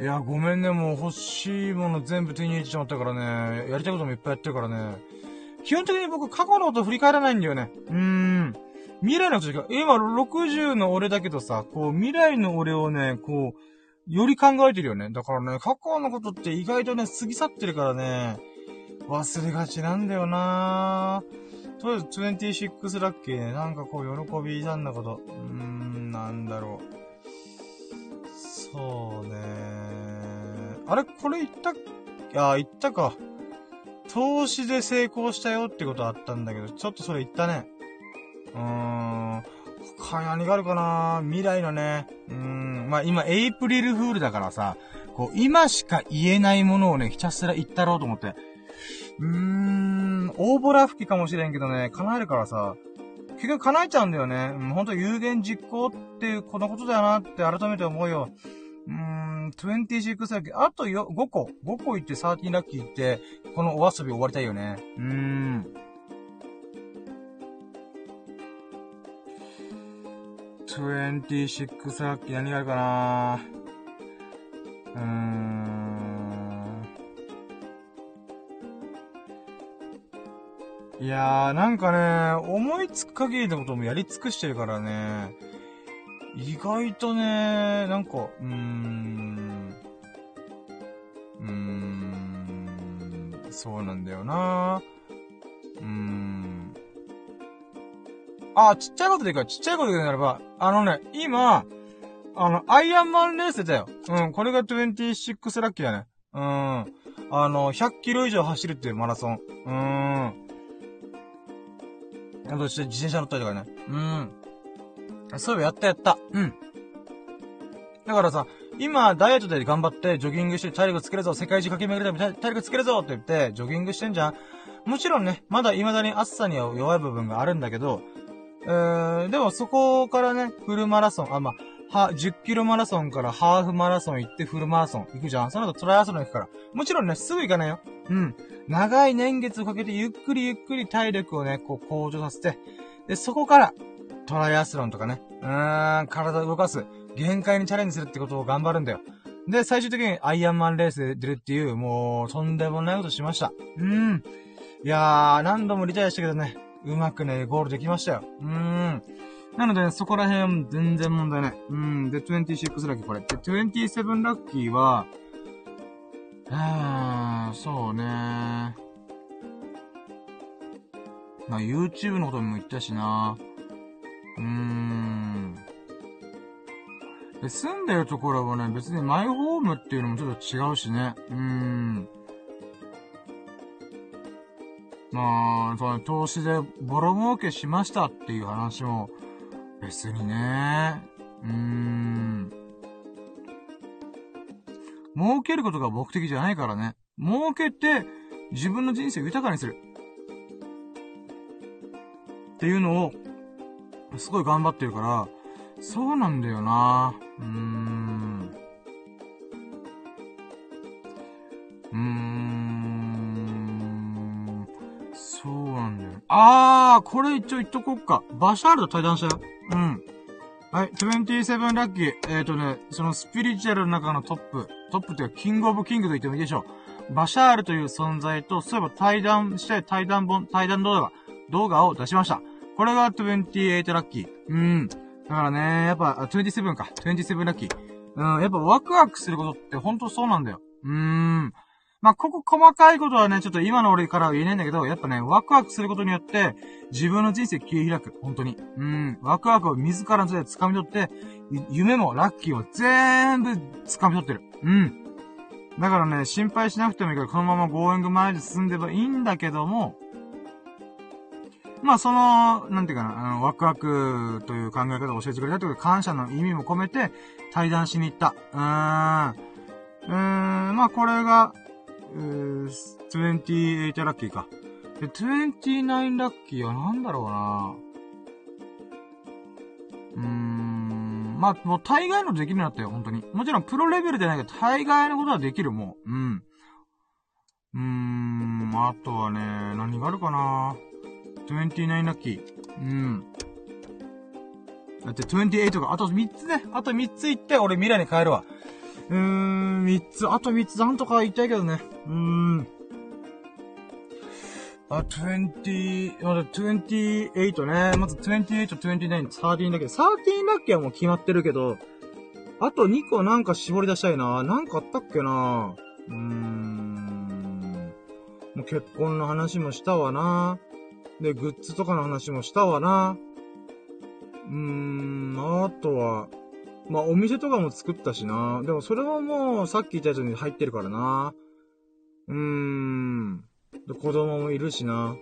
いや、ごめんね、もう欲しいもの全部手に入れてしまったからね。やりたいこともいっぱいやってるからね。基本的に僕、過去のこと振り返らないんだよね。うーん。未来のことしか、今60の俺だけどさ、こう、未来の俺をね、こう、より考えてるよね。だからね、過去のことって意外とね、過ぎ去ってるからね、忘れがちなんだよなぁとりあえず26ラッキーね、なんかこう、喜びなんだこと。うーん、なんだろう。そうねあれ？これ言ったあ、言ったか。投資で成功したよってことあったんだけど、ちょっとそれ言ったね。うーん。他に何があるかな？未来のね。うーん。まあ、今、エイプリルフールだからさ、こう、今しか言えないものをね、ひたすら言ったろうと思って。うーん、大ボラ吹きかもしれんけどね、叶えるからさ、結局叶えちゃうんだよね。うん、ほんと有言実行っていう、このことだよなって改めて思うよ。うーん、26サーキーあとよ、5個。5個行って13ラッキー行って、このお遊び終わりたいよね。うーん。26サーキー何があるかなうーん。いやー、なんかね、思いつく限りのこともやり尽くしてるからね。意外とね、なんか、うーん。うーん。そうなんだよなうーん。あ、ちっちゃいことでいいか、ちっちゃいことでならば、あのね、今、あの、アイアンマンレースだよ。うん、これが26ラッキーだね。うん。あの、100キロ以上走るっていうマラソン。うーん。あとして自転車乗ったりとかね。うん。そういえばやったやった。うん。だからさ、今、ダイエットで頑張って、ジョギングして体力つけるぞ、世界中駆け巡るため体力つけるぞって言って、ジョギングしてんじゃんもちろんね、まだ未だに暑さには弱い部分があるんだけど、えー、でもそこからね、フルマラソン、あ、まあ、は、10キロマラソンからハーフマラソン行ってフルマラソン行くじゃんその後トライアスロン行くから。もちろんね、すぐ行かないよ。うん。長い年月をかけてゆっくりゆっくり体力をね、こう向上させて、で、そこから、トライアスロンとかね、うーん、体を動かす、限界にチャレンジするってことを頑張るんだよ。で、最終的にアイアンマンレースで出るっていう、もう、とんでもないことしました。うん。いやー、何度もリタイアしたけどね、うまくね、ゴールできましたよ。うーん。なので、そこら辺全然問題ない。うん。で、26ラッキーこれ。で、27ラッキーは、あー、そうねまあ、YouTube のことも言ったしなうーん。で、住んでるところはね、別にマイホームっていうのもちょっと違うしね。うーん。まあ、その投資でボロ儲けしましたっていう話も、別にね、うーん。儲けることが目的じゃないからね。儲けて、自分の人生を豊かにする。っていうのを、すごい頑張ってるから、そうなんだよなうーん。うーん。そうなんだよ。あー、これ一応言っとこっか。バシャールと対談したよ。うん。はい、27ラッキー。えっ、ー、とね、そのスピリチュアルの中のトップ、トップっていうか、キングオブキングと言ってもいいでしょう。バシャールという存在と、そういえば対談して対談本、対談動画、動画を出しました。これが28ラッキー。うん。だからね、やっぱ、27か。27ラッキー。うん、やっぱワクワクすることってほんとそうなんだよ。うーん。まあ、ここ細かいことはね、ちょっと今の俺からは言えないんだけど、やっぱね、ワクワクすることによって、自分の人生切り開く。本当に。うん。ワクワクを自らの手で掴み取って、夢もラッキーを全部掴み取ってる。うん。だからね、心配しなくてもいいから、このままゴーイング前で進んでばいいんだけども、まあ、その、なんていうかな、あの、ワクワクという考え方を教えてくれたという感謝の意味も込めて、対談しに行った。うーん。うーん、まあ、これが、えー、28ラッキーか。で、29ラッキーは何だろうなうーん。まあ、もう大概のできるようになったよ、本当に。もちろんプロレベルじゃないけど、大概のことはできる、もう。うん。うーん、あとはね、何があるかな29ラッキー。うん。だって28が、あと3つね。あと3つ行って、俺未来に帰るわ。うーん、3つ、あと3つなんとか言いたいけどね。うーん。あ、20、まだ28ね。まず28、29、13だけど、13ラッキーはもう決まってるけど、あと2個なんか絞り出したいな。なんかあったっけなうーん。もう結婚の話もしたわな。で、グッズとかの話もしたわな。うーん、あとは、まあ、お店とかも作ったしな。でもそれはもう、さっき言ったやつに入ってるからな。うーん。で、子供もいるしな。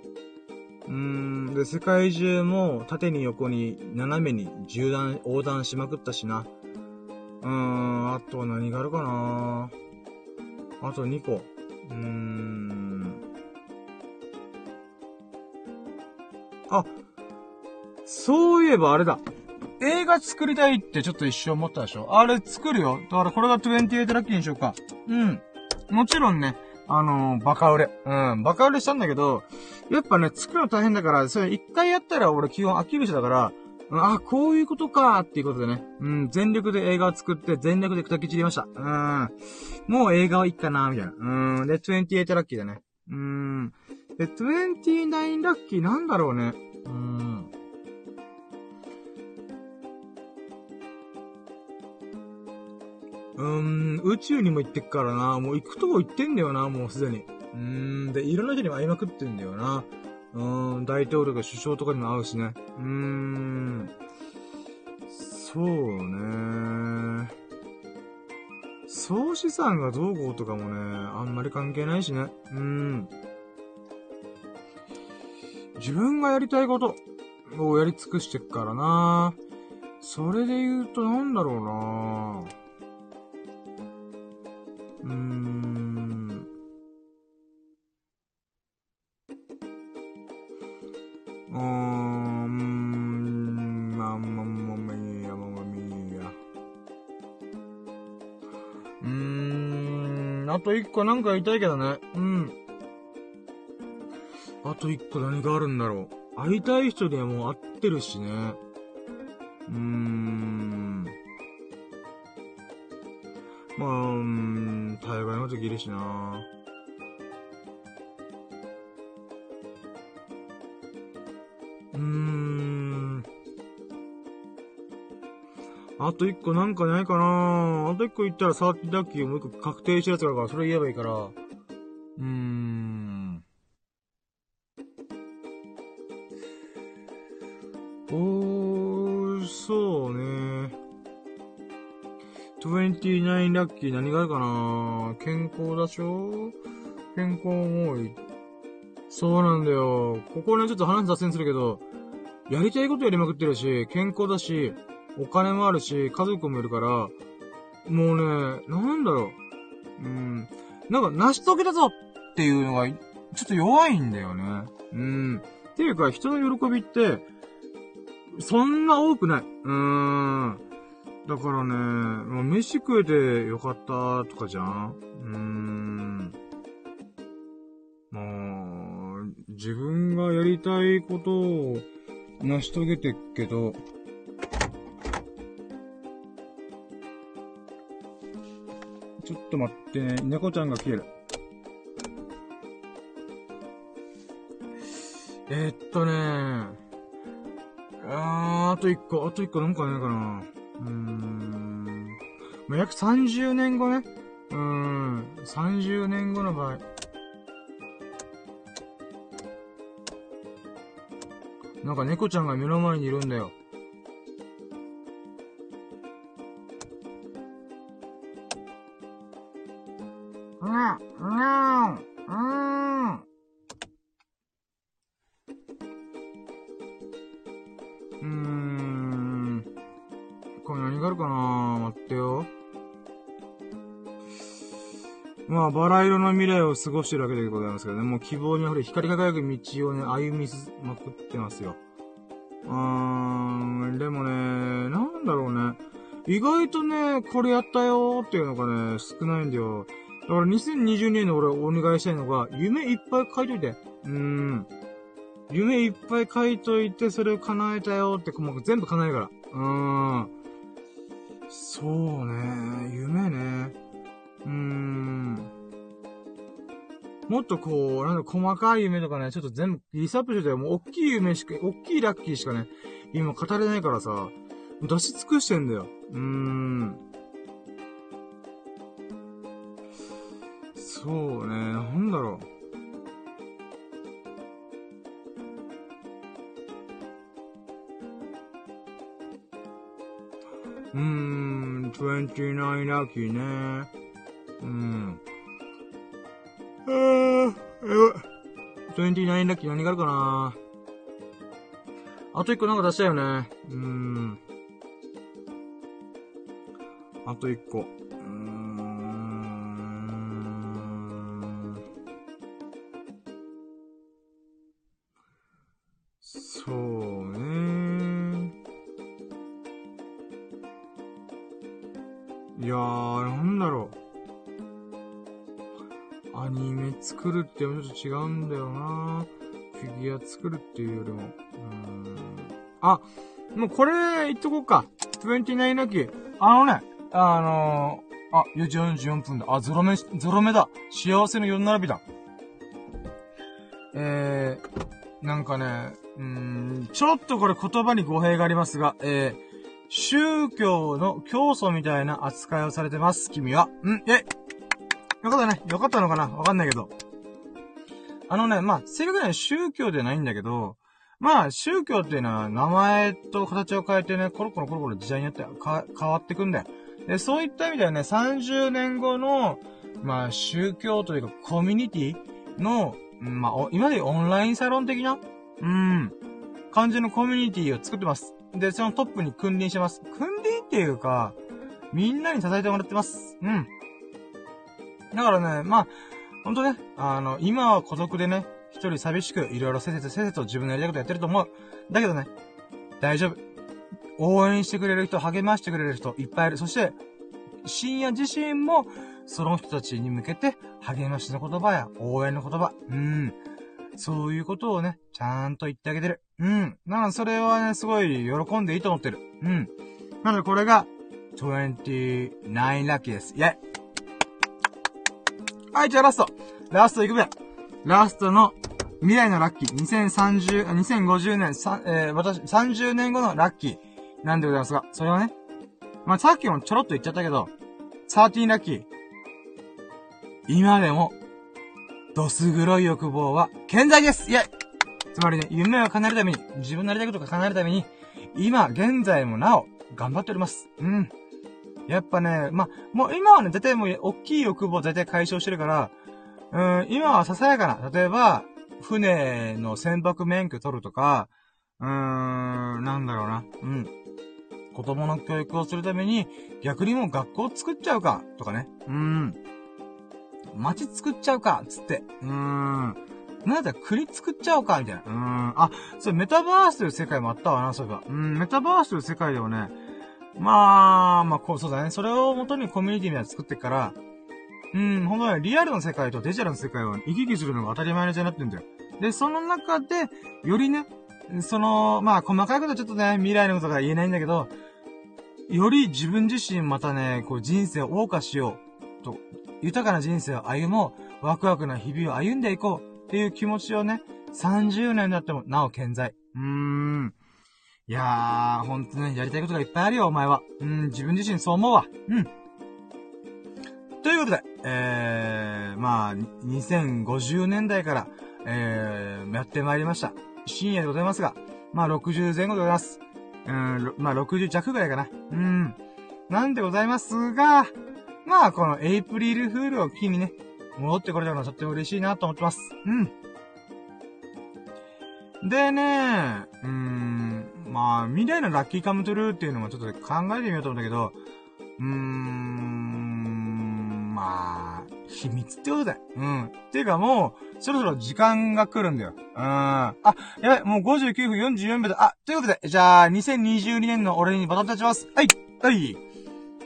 うーん。で、世界中も縦に横に斜めに縦断、横断しまくったしな。うーん。あと何があるかなあと2個。うーん。あ、そういえばあれだ。映画作りたいってちょっと一瞬思ったでしょ？あれ作るよ。だからこれが28ラッキーにしようか。うん。もちろんね、あのー、バカ売れ。うん、バカ売れしたんだけど、やっぱね、作るの大変だから、それ一回やったら俺基本飽きる人だから、あ、こういうことかっていうことでね。うん、全力で映画を作って、全力で砕き散りました。うん。もう映画はいいかな、みたいな。うん。で、28ラッキーだね。うん。で、29ラッキーなんだろうね。うん。うーん、宇宙にも行ってっからな。もう行くとこ行ってんだよな、もうすでに。うーん、で、いろんな人にも会いまくってんだよな。うーん、大統領が首相とかにも会うしね。うーん。そうね。総資産がどうこうとかもね、あんまり関係ないしね。うん。自分がやりたいことをやり尽くしてっからな。それで言うとなんだろうな。うーん。うーん、まあまあまあまあいいや、まあまあいいや。うーん、あと一個なんか言いたいけどね。うん。あと一個何があるんだろう。会いたい人でも会ってるしね。うーん。しなうーん。あと一個なんかないかなあと一個言ったらサーティダッキーもう一個確定したやつがあるから、それ言えばいいから。うーん。おー、そうね。29ラッキー何があるかな健康だしょ？健康もい。そうなんだよ。ここね、ちょっと話脱線するけど、やりたいことやりまくってるし、健康だし、お金もあるし、家族もいるから、もうね、なんだろう。うん。なんか、成し遂げたぞっていうのが、ちょっと弱いんだよね。うん。っていうか、人の喜びって、そんな多くない。うーん。だからね、まあ、飯食えてよかったとかじゃん？うーん。まあ、自分がやりたいことを成し遂げてっけど、ちょっと待ってね、猫ちゃんが来てる。えー、っとねあー、あと一個、あと一個なんかないかな。うーん。まあ、約30年後ね。うーん。30年後の場合。なんか猫ちゃんが目の前にいるんだよ。バラ色の未来を過ごしてるわけでございますけどね、もう希望に溢れ光り輝く道をね、歩みまくってますよ。うーん、でもね、なんだろうね。意外とね、これやったよーっていうのがね、少ないんだよ。だから2020年の俺お願いしたいのが、夢いっぱい書いといて。うーん。夢いっぱい書いといて、それを叶えたよって、もう全部叶えるから。うーん。そうね、夢ね。うーん。もっとこう、なんだ、細かい夢とかね、ちょっと全部リサープしてもう大きい夢しか、大きいラッキーしかね、今語れないからさ、出し尽くしてんだよ。うーん。そうね、なんだろう。うーん、29ラッキーね。うん。あー、29ラッキー何があるかな？あと一個なんか出したよね。うーん。あと一個。るってちょっと違うんだよなフィギュア作るっていうよりも。うーん。あ、もうこれ言っとこうか。29ラッキ。あのね、あのー、あ、4時44分だ。あ、ゾロ目、ゾロ目だ。幸せの4並びだ。えー、なんかね、うん、ちょっとこれ言葉に語弊がありますが、えー、宗教の教祖みたいな扱いをされてます、君は。うんえよかったね。よかったのかなわかんないけど。あのね、まあ、正確には宗教ではないんだけど、まあ、宗教っていうのは名前と形を変えてね、コロコロコロコロ時代によって変わってくんだよ。で、そういった意味ではね、30年後の、まあ、宗教というか、コミュニティの、まあ、今でオンラインサロン的な、うん、感じのコミュニティを作ってます。で、そのトップに君臨してます。君臨っていうか、みんなに支えてもらってます。うん。だからね、まあ、ほんとね、あの、今は孤独でね、一人寂しく、いろいろせせとせせと自分のやりたいことやってると思う。だけどね、大丈夫。応援してくれる人、励ましてくれる人いっぱいいる。そして、深夜自身も、その人たちに向けて、励ましの言葉や応援の言葉、うん。そういうことをね、ちゃんと言ってあげてる。うん。なので、それはね、すごい喜んでいいと思ってる。うん。なので、これが、29ラッキーです。イェイはい、じゃあラスト。ラストいくべ。ラストの未来のラッキー。2030、2050年、えー、私、30年後のラッキー。なんでございますが、それはね、まあ、さっきもちょろっと言っちゃったけど、13ラッキー。今でも、どす黒い欲望は健在ですイェイつまりね、夢を叶えるために、自分のやりたいことが叶えるために、今、現在もなお、頑張っております。うん。やっぱね、まもう今はね、絶対もう、大きい欲望絶対解消してるから、うん、今はささやかな、例えば、船の船舶免許取るとか、うーん、なんだろうな。うん。子供の教育をするために、逆にもう学校作っちゃうか、とかね。うーん。街作っちゃうか、つって。うーん。なんだ国作っちゃおうか、みたいな。うーん。あ、それメタバースという世界もあったわな、そういえば。うん、メタバースという世界ではね、まあ、まあ、こう、そうだね。それを元にコミュニティみたいな作ってから、うん、ほんとね、リアルの世界とデジタルの世界は行き来するのが当たり前のじゃなってんだよ。で、その中で、よりね、その、まあ、細かいことはちょっとね、未来のことが言えないんだけど、より自分自身またね、こう人生を謳歌しようと、豊かな人生を歩もう、ワクワクな日々を歩んでいこうっていう気持ちをね、30年だってもなお健在。うーん。いやー、ほんとね、やりたいことがいっぱいあるよ、お前は。うん、自分自身そう思うわ。うん。ということで、えー、まあ、2050年代から、えー、やってまいりました。深夜でございますが、まあ、60前後でございます。うん、まあ、60弱ぐらいかな。うん。なんでございますが、まあ、このエイプリルフールを機にね、戻ってこれたのはとっても嬉しいなと思ってます。うん。でね、うーん、まあ、未来のラッキーカムトゥルーっていうのもちょっと考えてみようと思うんだけど、うーん、まあ、秘密ってことだよ。うん。ていうかもう、そろそろ時間が来るんだよ。うん。あ、やばい、もう59分44秒で、あ、ということで、じゃあ、2022年の俺にバトン立ちます。はい、はい。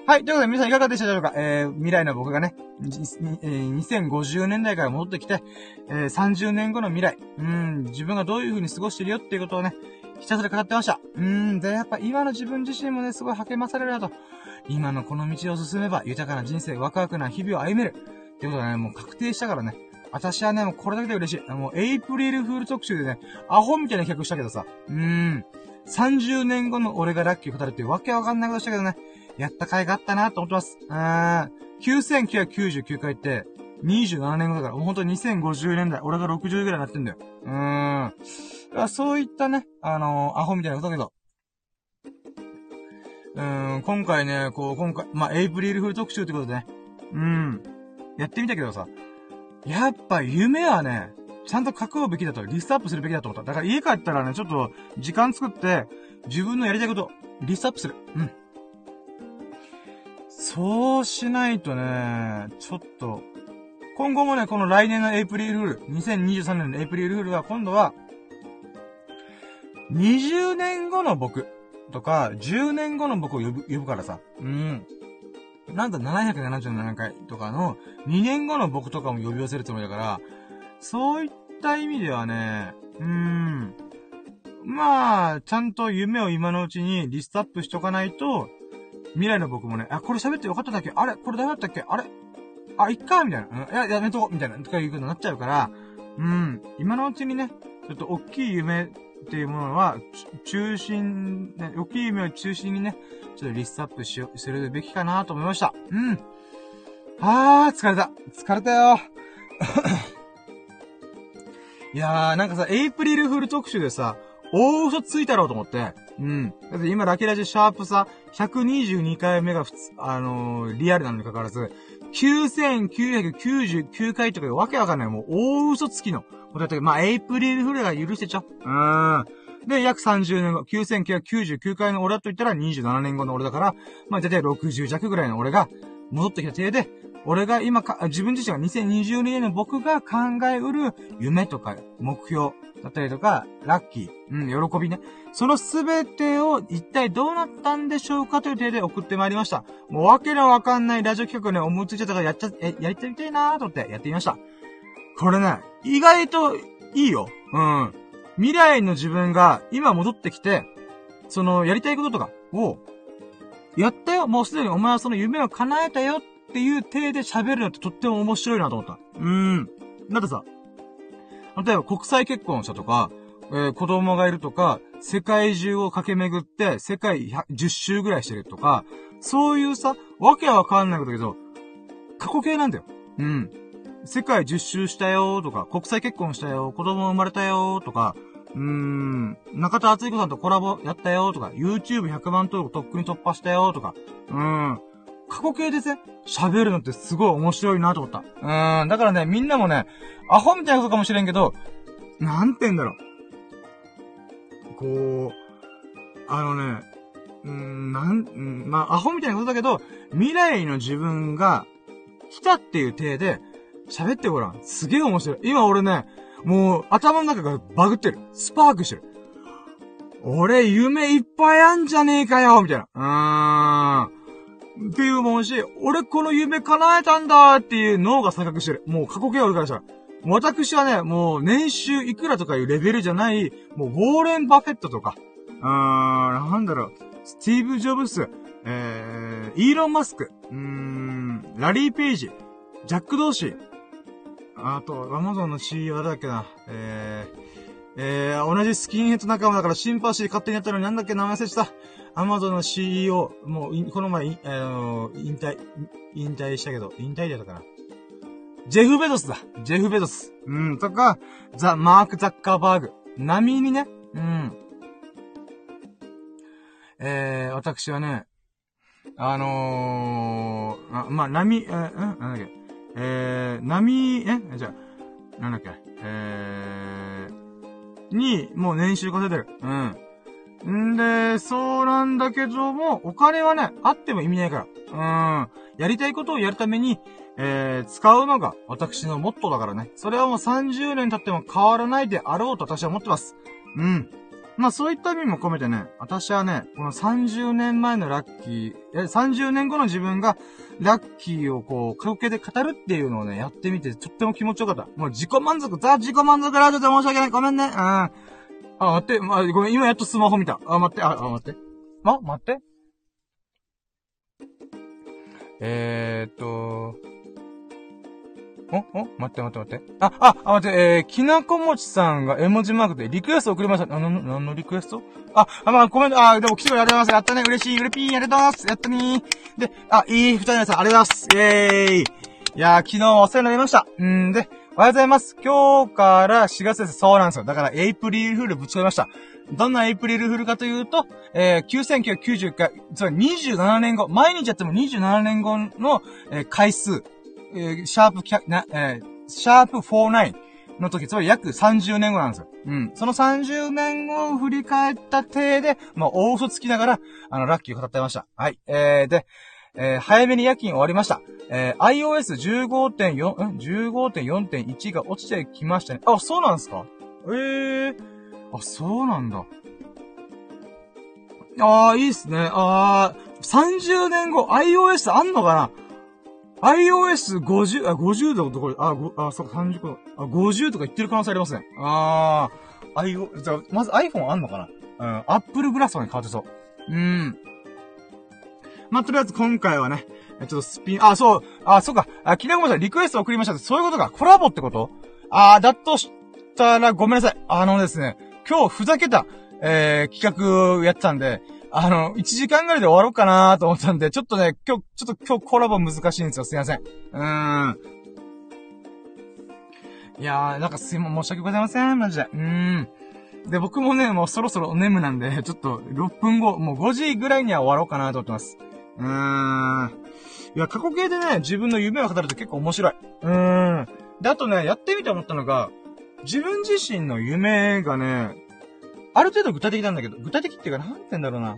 はい、ということで皆さんいかがでしたでしょうか？えー、未来の僕がね、えー、2050年代から戻ってきて、えー、30年後の未来、うん、自分がどういう風に過ごしてるよっていうことをね、ひたすら語ってました。うーん、で、やっぱ今の自分自身もね、すごい励まされるなと。今のこの道を進めば、豊かな人生、ワクワクな日々を歩める。ってことはね、もう確定したからね。私はね、もうこれだけで嬉しい。もう、エイプリルフール特集でね、アホみたいな企画したけどさ。うーん。30年後の俺がラッキー語るってわけわかんないことしたけどね。やった甲斐があったなと思ってます。うーん。9999回って、27年後だから、もうほんと2050年代、俺が60ぐらいになってんだよ。うーん。だそういったね、あのー、アホみたいなことだけど。うーん、今回ね、こう、今回、まあ、エイプリルフール特集ってことでね。うん。やってみたけどさ。やっぱ夢はね、ちゃんと書くべきだと、リストアップするべきだと思った。だから家帰ったらね、ちょっと、時間作って、自分のやりたいこと、リストアップする。うん。そうしないとね、ちょっと、今後もね、この来年のエイプリルフール、2023年のエイプリルフールは、今度は、20年後の僕とか、10年後の僕を呼ぶ、呼ぶからさ。うん。なんと777回とかの2年後の僕とかも呼び寄せるつもりだから、そういった意味ではね、うーん。まあ、ちゃんと夢を今のうちにリストアップしとかないと、未来の僕もね、あ、これ喋ってよかっただっけ？あれ？これダメだったっけ？あれ？あ、いっかみたいな。うん、いや、やめとこうみたいな。とかいう風になっちゃうから、うん。今のうちにね、ちょっと大きい夢っていうものは、中心、ね、大きい夢を中心にね、ちょっとリストアップしよう、するべきかなと思いました。うん。あー、疲れた。疲れたよ。いやー、なんかさ、エイプリルフル特集でさ、大嘘ついたろうと思って。うん。だって今、ラキラジシャープさ、122回目が普通、あのー、リアルなのに関わらず、9999回とかわけわかんない。もう、大嘘つきの。だって、まあ、エイプリルフールが許してちゃう。うん。で、約30年後、9999回の俺だと言ったら27年後の俺だから、まあ、だいたい60弱ぐらいの俺が戻ってきた体で、俺が今か、自分自身が2022年の僕が考えうる夢とか目標だったりとか、ラッキー、うん、喜びね。そのすべてを一体どうなったんでしょうかという手で送ってまいりました。もうわけのわかんないラジオ企画ね、思いついちゃったからやっちゃ、え、やりたいなーと思ってやってみました。これね、意外といいよ。うん。未来の自分が今戻ってきて、そのやりたいこととかを、やったよもうすでにお前はその夢を叶えたよっていう体で喋るのってとっても面白いなと思った。うーん。だってさ、例えば国際結婚したとか、えー、子供がいるとか、世界中を駆け巡って、世界10周ぐらいしてるとか、そういうさ、わけわかんないことだけど、過去形なんだよ。うん。世界10周したよとか、国際結婚したよ、子供生まれたよとか、うーん、中田敦彦さんとコラボやったよとか、YouTube100 万登録とっくに突破したよとか、うーん、過去形でね、喋るのってすごい面白いなと思った。うーん、だからね、みんなもね、アホみたいなことかもしれんけど、なんて言うんだろう。こう、あのね、うーん、なん、んまあ、アホみたいなことだけど、未来の自分が来たっていう体で喋ってごらん。すげえ面白い。今俺ね、もう頭の中がバグってる。スパークしてる。俺、夢いっぱいあんじゃねえかよみたいな。うーん。っていうもんし、俺この夢叶えたんだっていう脳が錯覚してる。もう過去形俺からした。ら。私はね、もう年収いくらとかいうレベルじゃない、もうウォーレン・バフェットとか、うーん、なんだろう、スティーブ・ジョブス、えー、イーロン・マスク、うーん、ラリー・ペイジ、ジャック・ドーシー、あと、アマゾンの CEO だっけな、えー、えー、同じスキンヘッド仲間だからシンパシー勝手にやったのになんだっけ名前忘れてた。アマゾンの CEO、もう、この前、あの引退、引退したけど、引退だったかな。ジェフ・ベドスだ。ジェフ・ベドス。うん、とか、ザ・マーク・ザッカーバーグ。波にね、うん。えー、私はね、あのー、あまあ、波、えー、うん、なんだっけ。えー、波、えじゃあ、なんだっけ。えー、に、もう年収稼いでる。うん。んで、そうなんだけども、お金はね、あっても意味ないから。うん。やりたいことをやるために、えー、使うのが私のモットーだからね。それはもう30年経っても変わらないであろうと私は思ってます。うん。まあそういった意味も込めてね、私はね、この30年前のラッキー、え、30年後の自分が、ラッキーをこう、カラオケで語るっていうのをね、やってみて、とっても気持ちよかった。もう自己満足、ザ自己満足ラジオで申し訳ない。ごめんね。うん。あ、待って、まあ、ごめん、今やっとスマホ見た。あ、待って、あ、あ待って。あ、待って。えーっと、おお待って待って待って。あ、あ、待って、えー、きなこもちさんが絵文字マークでリクエスト送りました。な、な、なんのリクエスト？あ、あ、まあ、コメント、あ、でも来てくれありがとうございます。やったね。嬉しい。うれぴー、ありがとうございます。やったねー。で、あ、いい二人のさん、ありがとうございます。イェーイ。いやー、昨日お世話になりました。んで、おはようございます。今日から4月です。そうなんですよ。だから、エイプリルフールぶち込みました。どんなエイプリルフールかというと、えー、9990回、つまり27年後、毎日やっても27年後の、えー、回数、えー、シャープキャ、な、えー、シャープ49の時、つまり約30年後なんですよ。うん。その30年後を振り返った体で、まあ、大嘘つきながら、あの、ラッキーを語ってました。はい。えー、で、えー、早めに夜勤終わりました。えー、iOS15.4、ん ?15.4.1 が落ちてきましたね。あ、そうなんですか？ええー。あ、そうなんだ。ああ、いいっすね。ああ、30年後、iOS あんのかな？iOS50、あ、50度ところ、あ、ご、あ、そうか、30個、あ、50とか言ってる可能性ありますね。あー、iO、じゃまず iPhone あんのかな？うん、Apple グラスとかに変わってそう。うん。まあ、とりあえず今回はね、ちょっとスピン、あ、そう、あ、そうか、あ、きなこまさんリクエスト送りましたそういうことか、コラボってこと？あー、だとしたらごめんなさい。あのですね、今日ふざけた、えー、企画やってたんで、あの、1時間ぐらいで終わろうかなと思ったんで、ちょっとね、今日、ちょっと今日コラボ難しいんですよ。すいません。うーん。いやー、なんかすいません、申し訳ございません。マジで。うーん。で、僕もね、もうそろそろお眠なんで、ちょっと6分後、もう5時ぐらいには終わろうかなと思ってます。うーん。いや、過去形でね、自分の夢を語ると結構面白い。うーん。で、あとね、やってみて思ったのが、自分自身の夢がね、ある程度具体的なんだけど、具体的っていうか、なんて言うんだろうな。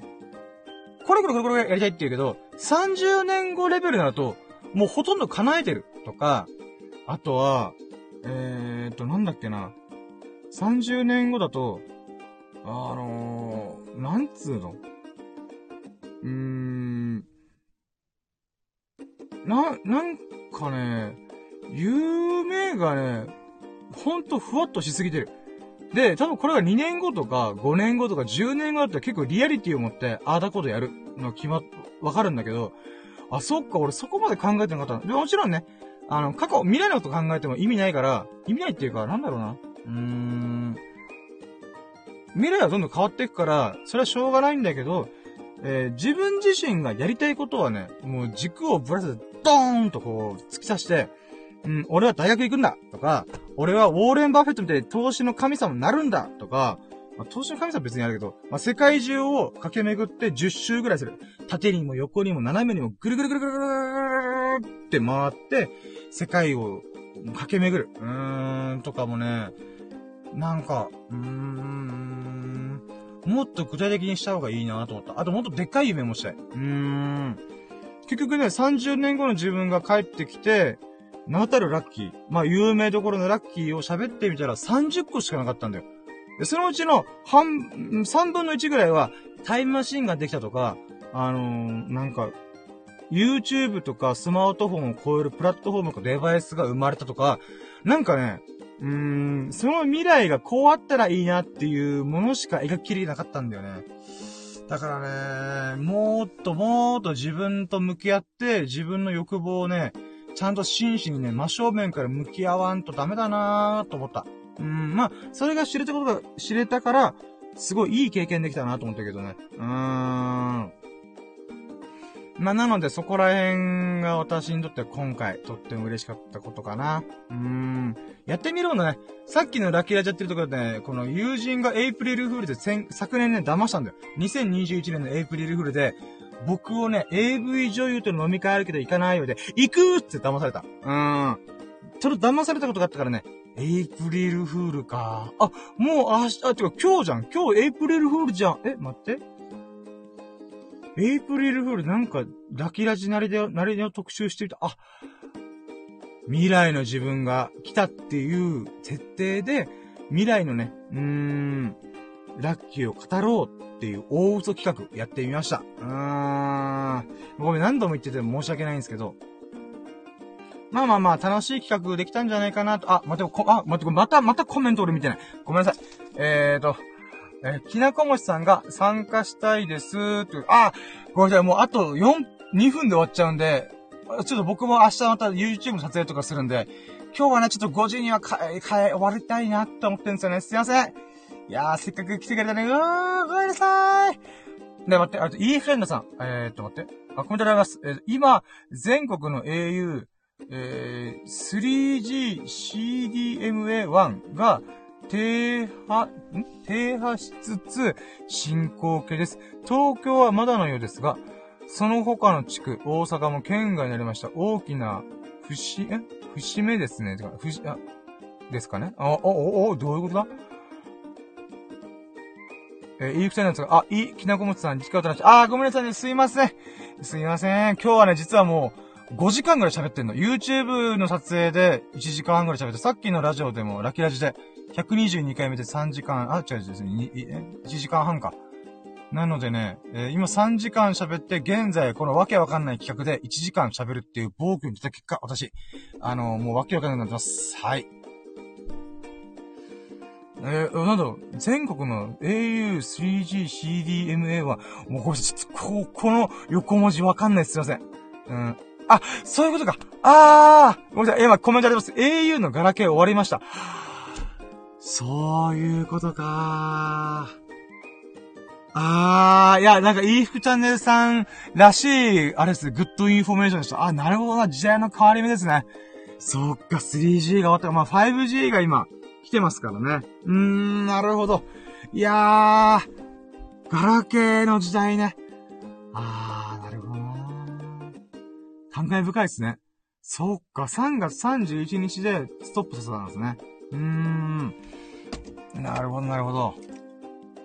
これこれこれこれやりたいって言うけど、30年後レベルだと、もうほとんど叶えてるとか、あとは、えーと、なんだっけな。30年後だと、あのー、なんつうのうーん、な、なんかね、夢がね、ほんとふわっとしすぎてる。で、多分これが2年後とか5年後とか10年後だったら結構リアリティを持って、ああだことやるの決まっ、わかるんだけど、あ、そっか、俺そこまで考えてなかった。で、もちろんね、あの、過去、未来のこと考えても意味ないから、意味ないっていうか、なんだろうな。うーん。未来はどんどん変わっていくから、それはしょうがないんだけど、えー、自分自身がやりたいことはね、もう軸をぶらせて、ドーンとこう、突き刺して、うん、俺は大学行くんだとか、俺はウォーレン・バフェットみたいに投資の神様になるんだとか、まあ、投資の神様は別にあるけど、まあ、世界中を駆け巡って10周ぐらいする。縦にも横にも斜めにもぐるぐるぐるぐるぐるって回って、世界を駆け巡る。うーん、とかもね、なんか、うーん、もっと具体的にした方がいいなと思った。あともっとでっかい夢もしたい。うーん。結局ね、30年後の自分が帰ってきて、名だたるラッキー。まあ、有名どころのラッキーを喋ってみたら30個しかなかったんだよ。で、そのうちの半、3分の1ぐらいはタイムマシンができたとか、あのー、なんか、YouTube とかスマートフォンを超えるプラットフォームかデバイスが生まれたとか、なんかね、うーん、その未来がこうあったらいいなっていうものしか描ききれなかったんだよね。だからね、もっともっと自分と向き合って、自分の欲望をね、ちゃんと真摯にね、真正面から向き合わんとダメだなーと思った。うん、まあ、それが知れたことが、知れたから、すごいいい経験できたなと思ったけどね。うーん。まあ、なのでそこら辺が私にとって今回とっても嬉しかったことかな。うーん。やってみろのね。さっきのラッキーラジャってるところでね、この友人がエイプリルフールで昨年ね、騙したんだよ。2021年のエイプリルフールで、僕をね、AV 女優と飲み会あるけど行かないようで、行くって騙された。うーん。ちょっと騙されたことがあったからね、エイプリルフールか。あ、もう明日、あ、てか今日じゃん。今日エイプリルフールじゃん。え、待って。エイプリルフールなんか、ラキラジなりで、なりの特集してみた。あ、未来の自分が来たっていう設定で、未来のね、うーん、ラッキーを語ろうっていう大嘘企画やってみました。うーん。ごめん、何度も言ってて申し訳ないんですけど、まあまあまあ、楽しい企画できたんじゃないかなと。あ、待って、こあ、待って、また、またコメント俺見てない。ごめんなさい。えーと、えー、きなこもちさんが参加したいですという、あ、ごめんなさい、もうあと4、2分で終わっちゃうんで、ちょっと僕も明日また YouTube の撮影とかするんで、今日はね、ちょっと5時にはかえ、かえ、終わりたいなって思ってるんですよね。すいません。いやー、せっかく来てくれたね。うーん、ごめんなさい。ね、待って、あと、イーフレンダさん。えー、っと、待って。あ、コメントあります。えー、今、全国の au、えー、3GCDMA1 が停波、ん？停波しつつ進行形です。東京はまだのようですが、その他の地区、大阪も県外になりました。大きな節、え？節目ですね。てか、節、あ、ですかね？あ、お、お、お、どういうことだ？えー、いいくちゃなんですが、あ、いい、きなこもちさん、時間となっちゃあ、ごめんなさいね、すいません。すいません。今日はね、実はもう、5時間ぐらい喋ってんの。YouTube の撮影で1時間半ぐらい喋って、さっきのラジオでも、ラキラジで、122回目で3時間、あ、違う違うです、1時間半か。なのでね、えー、今3時間喋って、現在このわけわかんない企画で1時間喋るっていう暴挙に出た結果、私、あのー、もうわけわかんなくなってます。はい。えー、なんだ、全国の au 3G CDMA は、もうこれちょっと、こ、この横文字わかんないすいません。うん。あ、そういうことか。あーごめんなさい。今コメントあります。au のガラケー終わりました。そういうことか。あー、いや、なんか、いい服チャンネルさんらしい、あれですね、 good information でした。あ、なるほどな、時代の変わり目ですね。そっか、3G が終わった。まあ、5G が今、来てますからね。うーん、なるほど。いやー、ガラケーの時代ね。あー、なるほどな感慨深いですね。そっか、3月31日でストップさせたんですね。うーん。なるほど、なるほど。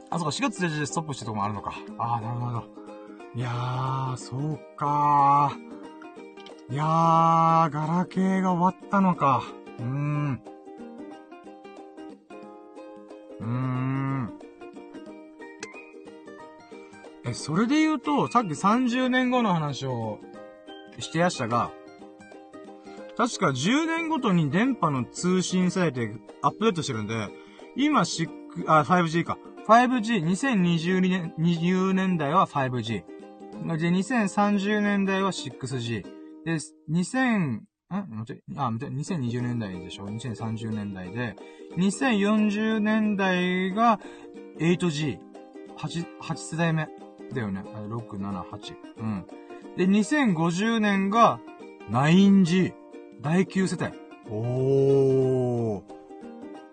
あ、そうか、4月1日でストップしたとこもあるのか。ああ、なるほど。いやー、そうかー。いやー、ガラケーが終わったのか。うーん。うーん。え、それで言うと、さっき30年後の話をしてやしたが、確か10年ごとに電波の通信されてアップデートしてるんで、今6、あ、5G か。5G、2020年、20年代は 5G。で、2030年代は 6G。で、2000、ん、あ、待って、2020年代でしょ ?2030 年代で。2040年代が 8G。8、8世代目。だよね。6、7、8。うん。で、2050年が 9G。第9世帯。おー。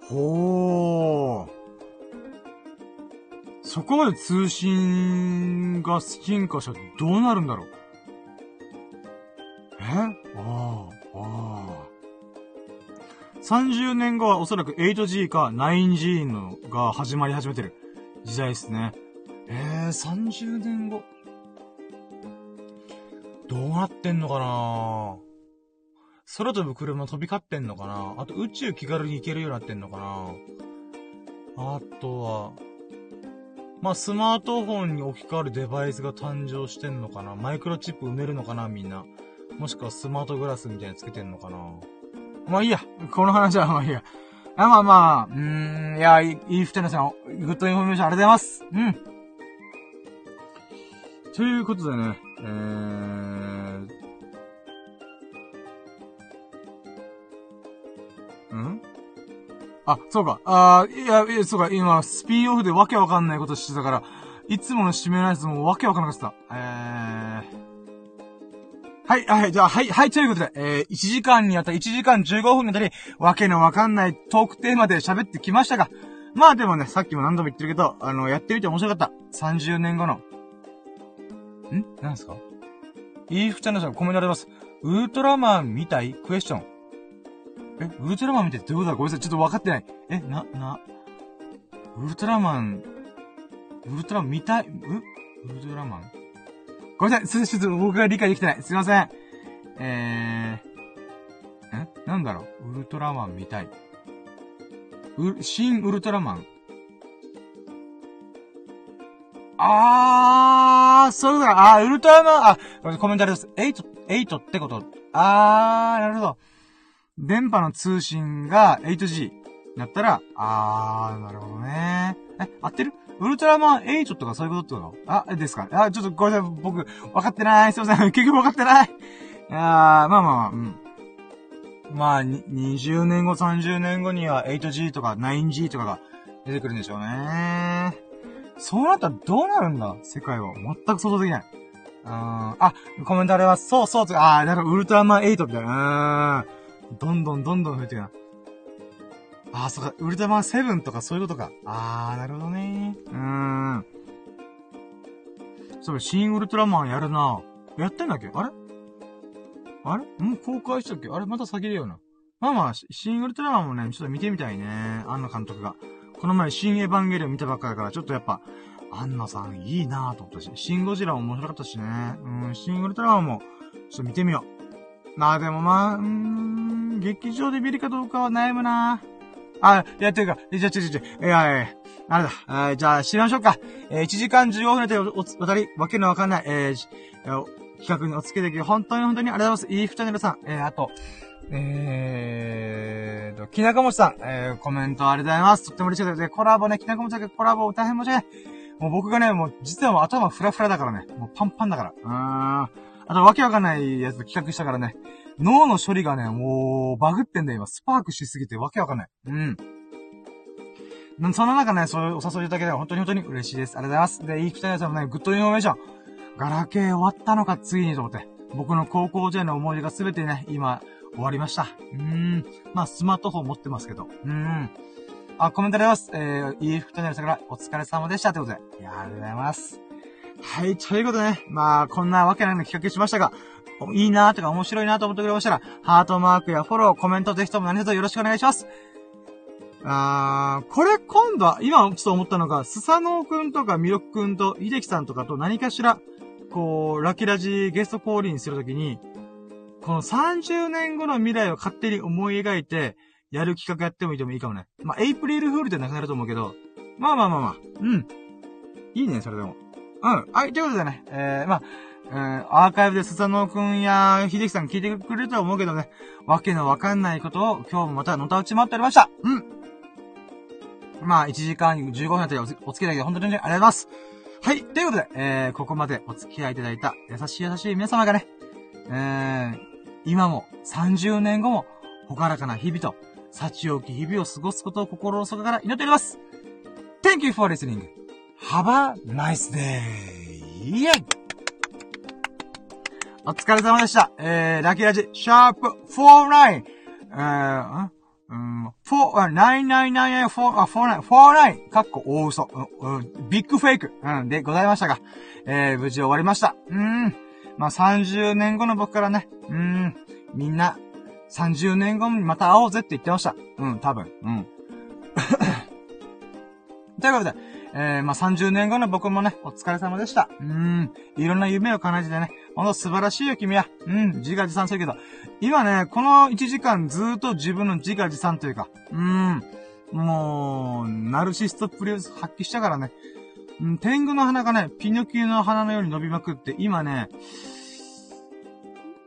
ほー。そこまで通信が進化したらどうなるんだろう？え？ああ、ああ。30年後はおそらく 8G か 9G のが始まり始めてる時代ですね。えー、30年後。どうなってんのかな？空飛ぶ車飛び交ってんのかな？あと宇宙気軽に行けるようになってんのかな？あとは、まあ、スマートフォンに置き換わるデバイスが誕生してんのかな？マイクロチップ埋めるのかな？みんな。もしくはスマートグラスみたいにつけてんのかな？まあいいや。この話はまあいいや。あまあまあ、うーん、いや、いい、いい二人さん、 good information ありがとうございます。うん。ということでね、えー、ん？あ、そうか。あいや、いや、そうか、今、スピンオフでわけわかんないことしてたから、いつもの締めのやつもわけわかんなかった。えー。はい、はい、じゃあ、はい、はい、ということで、えー、1時間にあたり、1時間15分にあたり、わけのわかんないトークテーマで喋ってきましたが、まあでもね、さっきも何度も言ってるけど、あの、やってみて面白かった。30年後の。ん？何すか？イーフチャンネルさんコメントあります。ウルトラマンみたい？クエスチョン。え、ウルトラマン見てどういうことだ？ごめんなさい。ちょっと分かってない。え、な、な、ウルトラマン、ウルトラマン見たい、うウルトラマン？ごめんなさい。ちょっと僕が理解できてない。すいません。えー、え？なんだろう？ウルトラマン見たい。う、新ウルトラマン。あー、そういうことか。あー、ウルトラマン、あ、コメントあります。8、8ってこと。あー、なるほど。電波の通信が 8G だったら、あー、なるほどね。え、合ってる？ウルトラマン8とかそういうことってこと？あ、ですか？あ、ちょっとごめんなさい。僕、分かってない。すいません。結局分かってない。あー、まあまあまあ、うん。まあ、20年後、30年後には 8G とか 9G とかが出てくるんでしょうね。そうなったらどうなるんだ？世界は。全く想像できない。うん。あ、コメントあれは、そうそうとか、あー、だからウルトラマン8みたいな。どんどんどんどん増えてるな。あー、そっか、ウルトラマン7とかそういうことか。あー、なるほどね。うーん。そう、新ウルトラマンやるな。やってんだっけ？あれ？あれ？もう公開したっけ？あれまた先でよな。まあまあ、新ウルトラマンもね、ちょっと見てみたいね。アンナ監督が。この前、新エヴァンゲリオン見たばっかだから、ちょっとやっぱ、アンナさんいいなぁと思ったし、シンゴジラも面白かったしね。うん、新ウルトラマンも、ちょっと見てみよう。まあでもまあ、うーん、劇場で見るかどうかは悩むなあ、いや、ていうか、じゃ、ちょ、ちょ、ちょ、いや、いや、あれだ。えじゃあ、知りましょうか。えー、1時間15分でお、おたり、わけのわかんない、えー、企画にお付けできる、本当に本当にありがとうございます。イーフチャンネルさん、えー、あと、えーと、きなこもちさん、えー、コメントありがとうございます。とっても嬉しいです。でコラボね、きなこもちさんがコラボ大変申し訳ない。もう僕がね、もう実はもう頭フラフラだからね。もうパンパンだから。うーん。あとわけわかんないやつ企画したからね。脳の処理がね、もうバグってんだよ今。スパークしすぎてわけわかんない。うん。その中ね、そういうお誘いいただけで本当に本当に嬉しいです。ありがとうございます。で、いいきたやつもね、 good information。ガラケー終わったのか、ついにと思って。僕の高校時代の思い出がすべてね、今、終わりました。うーん。まあ、スマートフォン持ってますけど。うーん。あ、コメントあります。えー、EF となるさんからお疲れ様でした。ということで。いや、ありがとうございます。はい、ということでね。まあ、こんなわけないの企画しましたが、いいなーとか面白いなと思ってくれましたら、ハートマークやフォロー、コメントぜひとも何卒よろしくお願いします。あー、これ今度は、今ちょっと思ったのが、スサノーくんとかミロクくんと秀樹さんとかと何かしら、こう、ラキラジゲスト降臨するときに、この30年後の未来を勝手に思い描いて、やる企画やってもいいでもいいかもね。まあ、エイプリルフールでなくなると思うけど、まあまあまあまあ、うん。いいね、それでも。うん。はい、ということでね、えー、まあ、えー、アーカイブでスサノーくんや秀樹さん聞いてくれると思うけどね、わけのわかんないことを今日もまたのたうち回っておりました。うん。まあ、1時間15分あたりお付き合いいただき本当にありがとうございます。はい。ということで、えー、ここまでお付き合いいただいた優しい優しい皆様がね、えー、今も30年後も、ほからかな日々と、幸多き日々を過ごすことを心の底から祈っております。Thank you for listening. Have a nice day. イェイお疲れ様でした。えー、ラッキーラジ、シャープ49。えー、うん、4、999、4、49、かっこ大嘘、うん、ビッグフェイク、うん、でございましたが、えー、無事終わりました。うん。まあ、30年後の僕からね、うん、みんな、30年後にまた会おうぜって言ってました。うん、多分。うん。ということで、えー、まあ、30年後の僕もね、お疲れ様でした。うん、いろんな夢を叶えてね、ほんと素晴らしいよ、君は。うん、自画自賛するけど。今ね、この1時間ずっと自分の自画自賛というか、うん、もう、ナルシストプリウス発揮したからね。うん、天狗の鼻がね、ピノキオの鼻のように伸びまくって、今ね、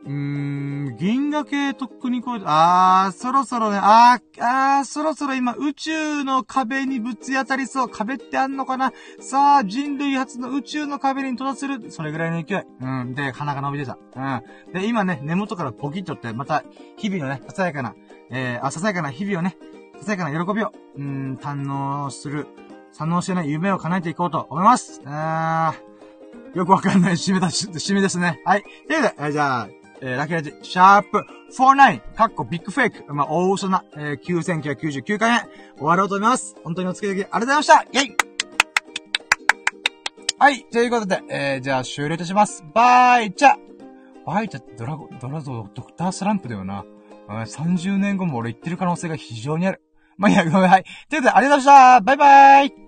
うーん、銀河系とっくにこう、あー、そろそろね、あー、あー、そろそろ今宇宙の壁にぶつ当たりそう。壁ってあんのかな？さあ、人類初の宇宙の壁に到達する。それぐらいの勢い。うん。で、鼻が伸びてた。うん。で、今ね、根元からポキッとって、また、日々のね、ささやかな、えー、あ、ささやかな日々をね、ささやかな喜びを、うん、堪能する、堪能してね、夢を叶えていこうと思います。あー、よくわかんない締めだし、締めですね。はい。ということで、じゃあ、えー、ラッキラジ、シャープ49、カッコビッグフェイク、まあ、大嘘な、えー、9999回目、終わろうと思います。本当にお付き合いありがとうございましたイェイはい、ということで、えー、じゃあ終了いたします。バイチャバイチャってドラゴ、ドラゾドクタースランプだよな。30年後も俺言ってる可能性が非常にある。まあ、いや、ごめん、はい。ということで、ありがとうございましたバイバイ